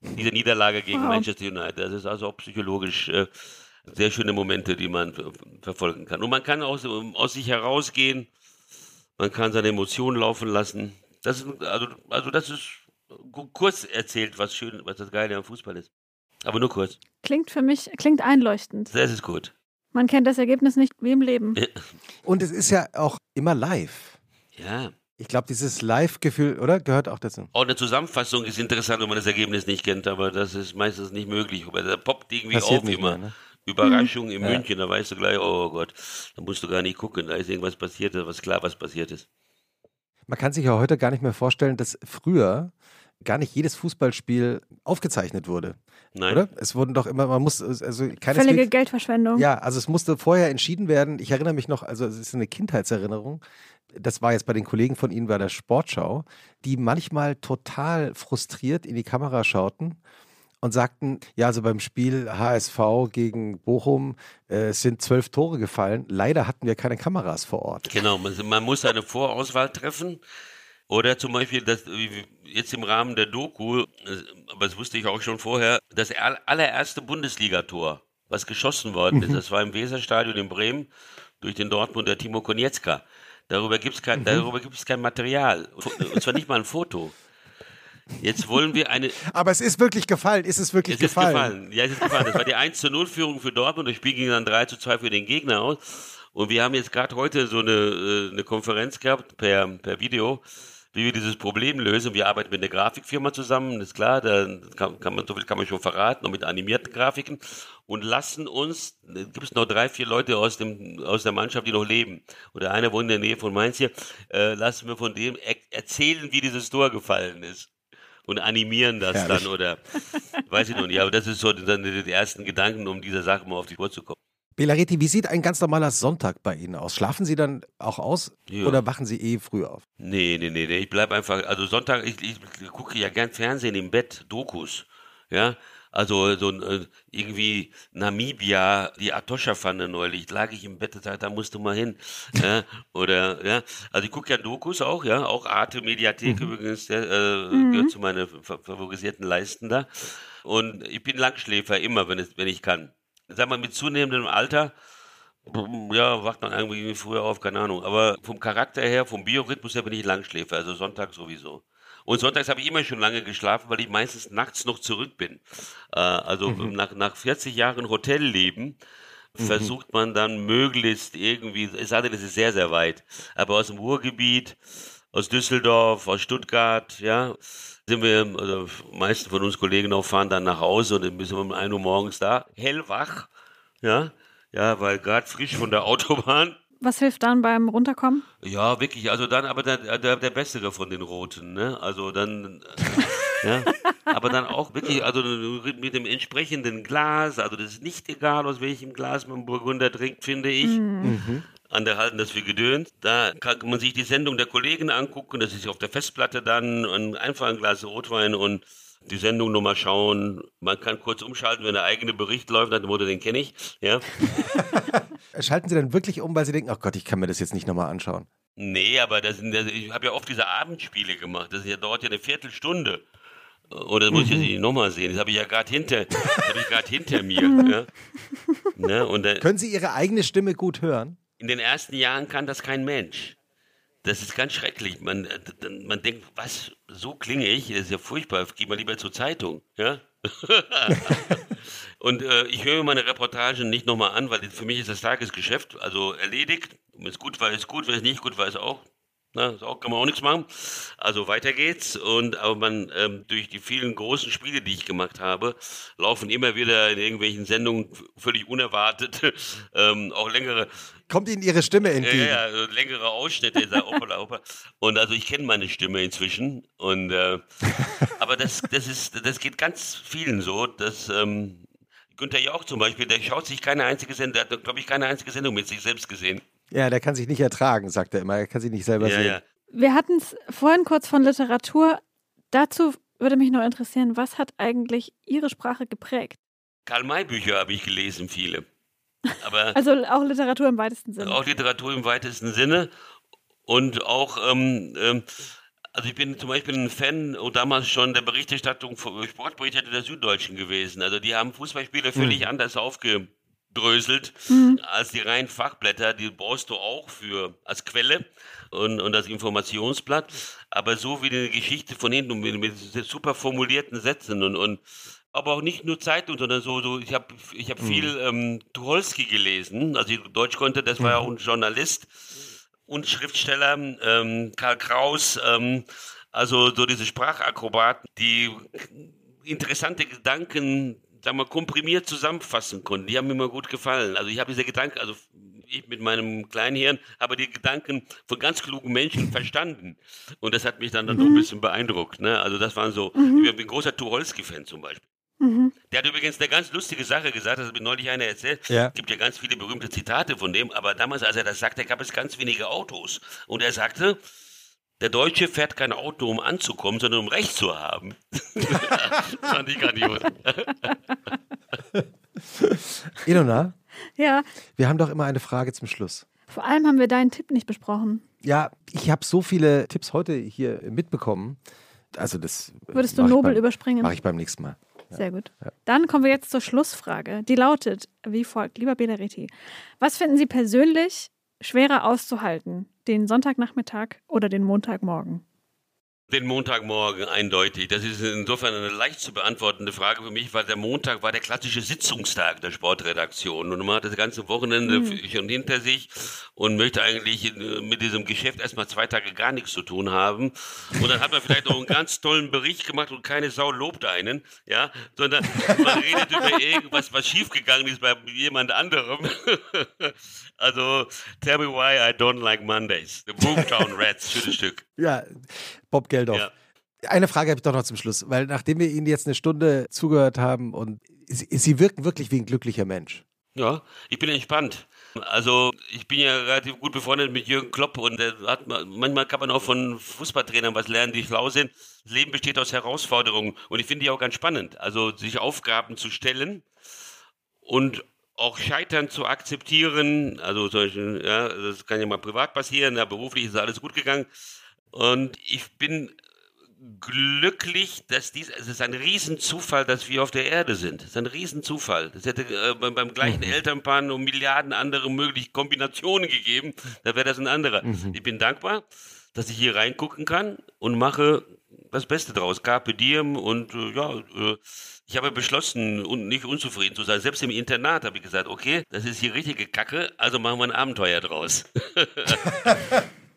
Diese Niederlage gegen Wow. Manchester United. Das ist also auch psychologisch äh, sehr schöne Momente, die man ver- verfolgen kann. Und man kann aus, aus sich herausgehen, man kann seine Emotionen laufen lassen. Das ist, also, also das ist kurz erzählt, was schön, was das Geile am Fußball ist. Aber nur kurz. Klingt für mich, klingt einleuchtend. Das ist gut. Man kennt das Ergebnis nicht wie im Leben. Und es ist ja auch immer live. Ja. Ich glaube, dieses Live-Gefühl, oder? Gehört auch dazu. Auch eine Zusammenfassung ist interessant, wenn man das Ergebnis nicht kennt, aber das ist meistens nicht möglich. Aber da poppt irgendwie Passiert auf nicht immer. mehr, ne? Überraschung in Ja. München, da weißt du gleich, oh Gott, da musst du gar nicht gucken, da ist irgendwas passiert, da ist klar, was passiert ist. Man kann sich ja heute gar nicht mehr vorstellen, dass früher gar nicht jedes Fußballspiel aufgezeichnet wurde. Nein. Oder? Es wurden doch immer, man muss, also keine Völlige Geldverschwendung. Ja, also es musste vorher entschieden werden. Ich erinnere mich noch, also es ist eine Kindheitserinnerung. Das war jetzt bei den Kollegen von Ihnen bei der Sportschau, die manchmal total frustriert in die Kamera schauten und sagten, ja, also beim Spiel HSV gegen Bochum äh, sind zwölf Tore gefallen. Leider hatten wir keine Kameras vor Ort. Genau, man, man muss eine Vorauswahl treffen. Oder zum Beispiel, das, jetzt im Rahmen der Doku, äh, aber das wusste ich auch schon vorher, das allererste Bundesligator, was geschossen worden ist, mhm. das war im Weserstadion in Bremen durch den Dortmunder Timo Konietzka. Darüber gibt es kein, mhm. kein Material. Und zwar nicht mal ein Foto. Jetzt wollen wir eine. Aber es ist wirklich gefallen. Ist es wirklich es gefallen? Ist gefallen? Ja, es ist gefallen. Das war die 1 zu 0 Führung für Dortmund. Das Spiel ging dann 3 zu 2 für den Gegner aus. Und wir haben jetzt gerade heute so eine, äh, eine Konferenz gehabt per, per Video, wie wir dieses Problem lösen. Wir arbeiten mit einer Grafikfirma zusammen, ist klar, da kann, kann man, so viel kann man schon verraten, noch mit animierten Grafiken und lassen uns, gibt es noch drei, vier Leute aus dem, aus der Mannschaft, die noch leben. Oder einer wohnt in der Nähe von Mainz hier, äh, lassen wir von dem er erzählen, wie dieses Tor gefallen ist und animieren das Herrlich. dann oder weiß ich noch nicht. Aber das ist so dann die ersten Gedanken, um dieser Sache mal auf die Spur zu kommen. Belariti, wie sieht ein ganz normaler Sonntag bei Ihnen aus? Schlafen Sie dann auch aus ja. oder wachen Sie eh früh auf? Nee, nee, nee, nee. ich bleibe einfach, also Sonntag, ich, ich, gucke ja gern Fernsehen im Bett, Dokus, ja. Also so äh, irgendwie Namibia, die Atosha-Pfanne neulich, lag ich im Bett und sagte, da musst du mal hin. ja, oder, ja, also ich gucke ja Dokus auch, ja, auch Arte Mediathek mhm. übrigens, der, äh, mhm. gehört zu meinen favorisierten Leisten da. Und ich bin Langschläfer immer, wenn, es, wenn ich kann. Sag mal, mit zunehmendem Alter, ja, wacht man irgendwie früher auf, keine Ahnung. Aber vom Charakter her, vom Biorhythmus her bin ich Langschläfer, also Sonntag sowieso. Und sonntags habe ich immer schon lange geschlafen, weil ich meistens nachts noch zurück bin. Äh, also mhm. nach, nach 40 Jahren Hotelleben mhm. versucht man dann möglichst irgendwie, es sei denn, es ist sehr, sehr weit, aber aus dem Ruhrgebiet, aus Düsseldorf, aus Stuttgart, ja, sind wir, also meisten von uns Kollegen auch fahren dann nach Hause und dann müssen wir um 1 Uhr morgens da, hellwach, ja, ja, weil gerade frisch von der Autobahn was hilft dann beim Runterkommen? Ja, wirklich. Also dann aber der, der, der bessere von den Roten. Ne? Also dann, äh, ja. Aber dann auch wirklich, also mit dem entsprechenden Glas. Also das ist nicht egal, aus welchem Glas man Burgunder trinkt, finde ich. Mhm. An der Halten, dass wir gedönt. Da kann man sich die Sendung der Kollegen angucken. Das ist auf der Festplatte dann. Und einfach ein Glas Rotwein und die Sendung nochmal schauen. Man kann kurz umschalten, wenn der eigene Bericht läuft, dann wurde den kenne ich. Ja. Schalten Sie dann wirklich um, weil Sie denken, ach Gott, ich kann mir das jetzt nicht nochmal anschauen? Nee, aber das, das, ich habe ja oft diese Abendspiele gemacht. Das dauert ja eine Viertelstunde. Oder das muss ich jetzt nochmal sehen. Das habe ich ja gerade hinter, hinter mir. Ja. Ne? Äh, Können Sie Ihre eigene Stimme gut hören? In den ersten Jahren kann das kein Mensch. Das ist ganz schrecklich. Man, äh, man denkt, was, so klinge ich? Das ist ja furchtbar. Geh mal lieber zur Zeitung. Ja? und äh, ich höre meine Reportagen nicht nochmal an, weil für mich ist das Tagesgeschäft also erledigt. Wenn es gut war, ist gut, wenn es nicht gut war, ist auch na, so kann man auch nichts machen. Also weiter geht's. Und aber man ähm, durch die vielen großen Spiele, die ich gemacht habe, laufen immer wieder in irgendwelchen Sendungen völlig unerwartet ähm, auch längere. Kommt Ihnen Ihre Stimme entgegen? Ja, ja längere Ausschnitte. Ich sag, opala, opala. Und also ich kenne meine Stimme inzwischen. Und äh, aber das, das ist, das geht ganz vielen so, dass ähm, Günther Jauch zum Beispiel, der schaut sich keine einzige Sendung, der hat, glaube ich, keine einzige Sendung mit sich selbst gesehen. Ja, der kann sich nicht ertragen, sagt er immer. Er kann sich nicht selber ja, sehen. Ja. Wir hatten es vorhin kurz von Literatur. Dazu würde mich noch interessieren, was hat eigentlich Ihre Sprache geprägt? Karl-May-Bücher habe ich gelesen, viele. Aber also auch Literatur im weitesten Sinne. Auch Literatur im weitesten Sinne. Und auch, ähm, ähm, also ich bin zum Beispiel ein Fan und damals schon der Berichterstattung, Sportberichterstattung der Süddeutschen gewesen. Also die haben Fußballspiele völlig hm. anders aufge dröselt mhm. als die reinen Fachblätter. Die brauchst du auch für als Quelle und, und als Informationsblatt. Aber so wie die Geschichte von hinten mit, mit super formulierten Sätzen und, und aber auch nicht nur Zeitung, sondern so, so ich habe ich hab mhm. viel ähm, Tucholsky gelesen. Also Deutsch konnte, das war ja mhm. ein Journalist und Schriftsteller, ähm, Karl Kraus, ähm, also so diese Sprachakrobaten, die interessante Gedanken sagen wir, komprimiert zusammenfassen konnten. Die haben mir immer gut gefallen. Also ich habe diese Gedanken, also ich mit meinem kleinen Hirn habe die Gedanken von ganz klugen Menschen verstanden. Und das hat mich dann, dann mhm. noch ein bisschen beeindruckt. Ne? Also das waren so, mhm. ich bin ein großer Tucholsky-Fan zum Beispiel. Mhm. Der hat übrigens eine ganz lustige Sache gesagt, das hat mir neulich einer erzählt. Ja. Es gibt ja ganz viele berühmte Zitate von dem, aber damals, als er das sagte, gab es ganz wenige Autos. Und er sagte, der Deutsche fährt kein Auto, um anzukommen, sondern um Recht zu haben. das fand ich grandios. Ilona? Ja. Wir haben doch immer eine Frage zum Schluss. Vor allem haben wir deinen Tipp nicht besprochen. Ja, ich habe so viele Tipps heute hier mitbekommen. Also das Würdest du Nobel beim, überspringen? Mache ich beim nächsten Mal. Sehr gut. Dann kommen wir jetzt zur Schlussfrage. Die lautet wie folgt. Lieber Belariti, was finden Sie persönlich schwerer auszuhalten? Den Sonntagnachmittag oder den Montagmorgen? Den Montagmorgen eindeutig. Das ist insofern eine leicht zu beantwortende Frage für mich, weil der Montag war der klassische Sitzungstag der Sportredaktion und man hat das ganze Wochenende Mhm. schon hinter sich und möchte eigentlich äh, mit diesem Geschäft erstmal zwei Tage gar nichts zu tun haben. Und dann hat man vielleicht noch einen ganz tollen Bericht gemacht und keine Sau lobt einen, ja, sondern man redet über irgendwas, was schiefgegangen ist bei jemand anderem. also, tell me why I don't like Mondays. The Boomtown Rats, schönes Stück. Ja, Bob Geldof. Ja. Eine Frage habe ich doch noch zum Schluss, weil nachdem wir Ihnen jetzt eine Stunde zugehört haben und Sie, Sie wirken wirklich wie ein glücklicher Mensch. Ja, ich bin entspannt. Also ich bin ja relativ gut befreundet mit Jürgen Klopp und hat, manchmal kann man auch von Fußballtrainern was lernen, die schlau sind. Das Leben besteht aus Herausforderungen und ich finde die auch ganz spannend. Also sich Aufgaben zu stellen und auch Scheitern zu akzeptieren. Also solche, ja, das kann ja mal privat passieren, ja, beruflich ist alles gut gegangen. Und ich bin glücklich, dass dies, es ist ein Riesenzufall, dass wir auf der Erde sind. Es ist ein Riesenzufall. Es hätte äh, beim, beim gleichen Elternpaar noch Milliarden andere mögliche Kombinationen gegeben, da wäre das ein anderer. Ich bin dankbar, dass ich hier reingucken kann und mache das Beste draus. Carpe diem und äh, ja, äh, ich habe beschlossen, un nicht unzufrieden zu sein. Selbst im Internat habe ich gesagt, okay, das ist hier richtige Kacke, also machen wir ein Abenteuer draus.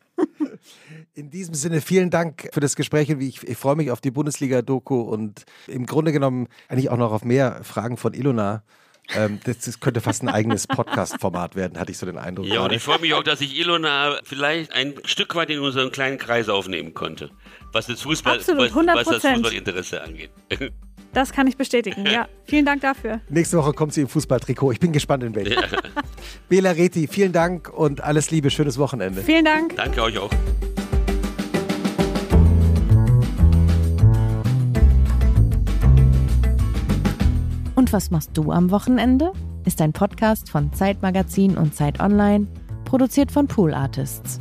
In diesem Sinne vielen Dank für das Gespräch und ich, ich freue mich auf die Bundesliga-Doku und im Grunde genommen eigentlich auch noch auf mehr Fragen von Ilona. Ähm, das, das könnte fast ein eigenes Podcast-Format werden, hatte ich so den Eindruck. Ja, und ich freue mich auch, dass ich Ilona vielleicht ein Stück weit in unseren kleinen Kreis aufnehmen konnte, was das Fußball, Absolut, was, was das 100%. Fußballinteresse angeht. Das kann ich bestätigen. Ja, vielen Dank dafür. Nächste Woche kommt sie im Fußballtrikot. Ich bin gespannt in welchem. Bela Reti, vielen Dank und alles Liebe, schönes Wochenende. Vielen Dank. Danke euch auch. Und was machst du am Wochenende? Ist ein Podcast von Zeitmagazin und Zeit Online, produziert von Pool Artists.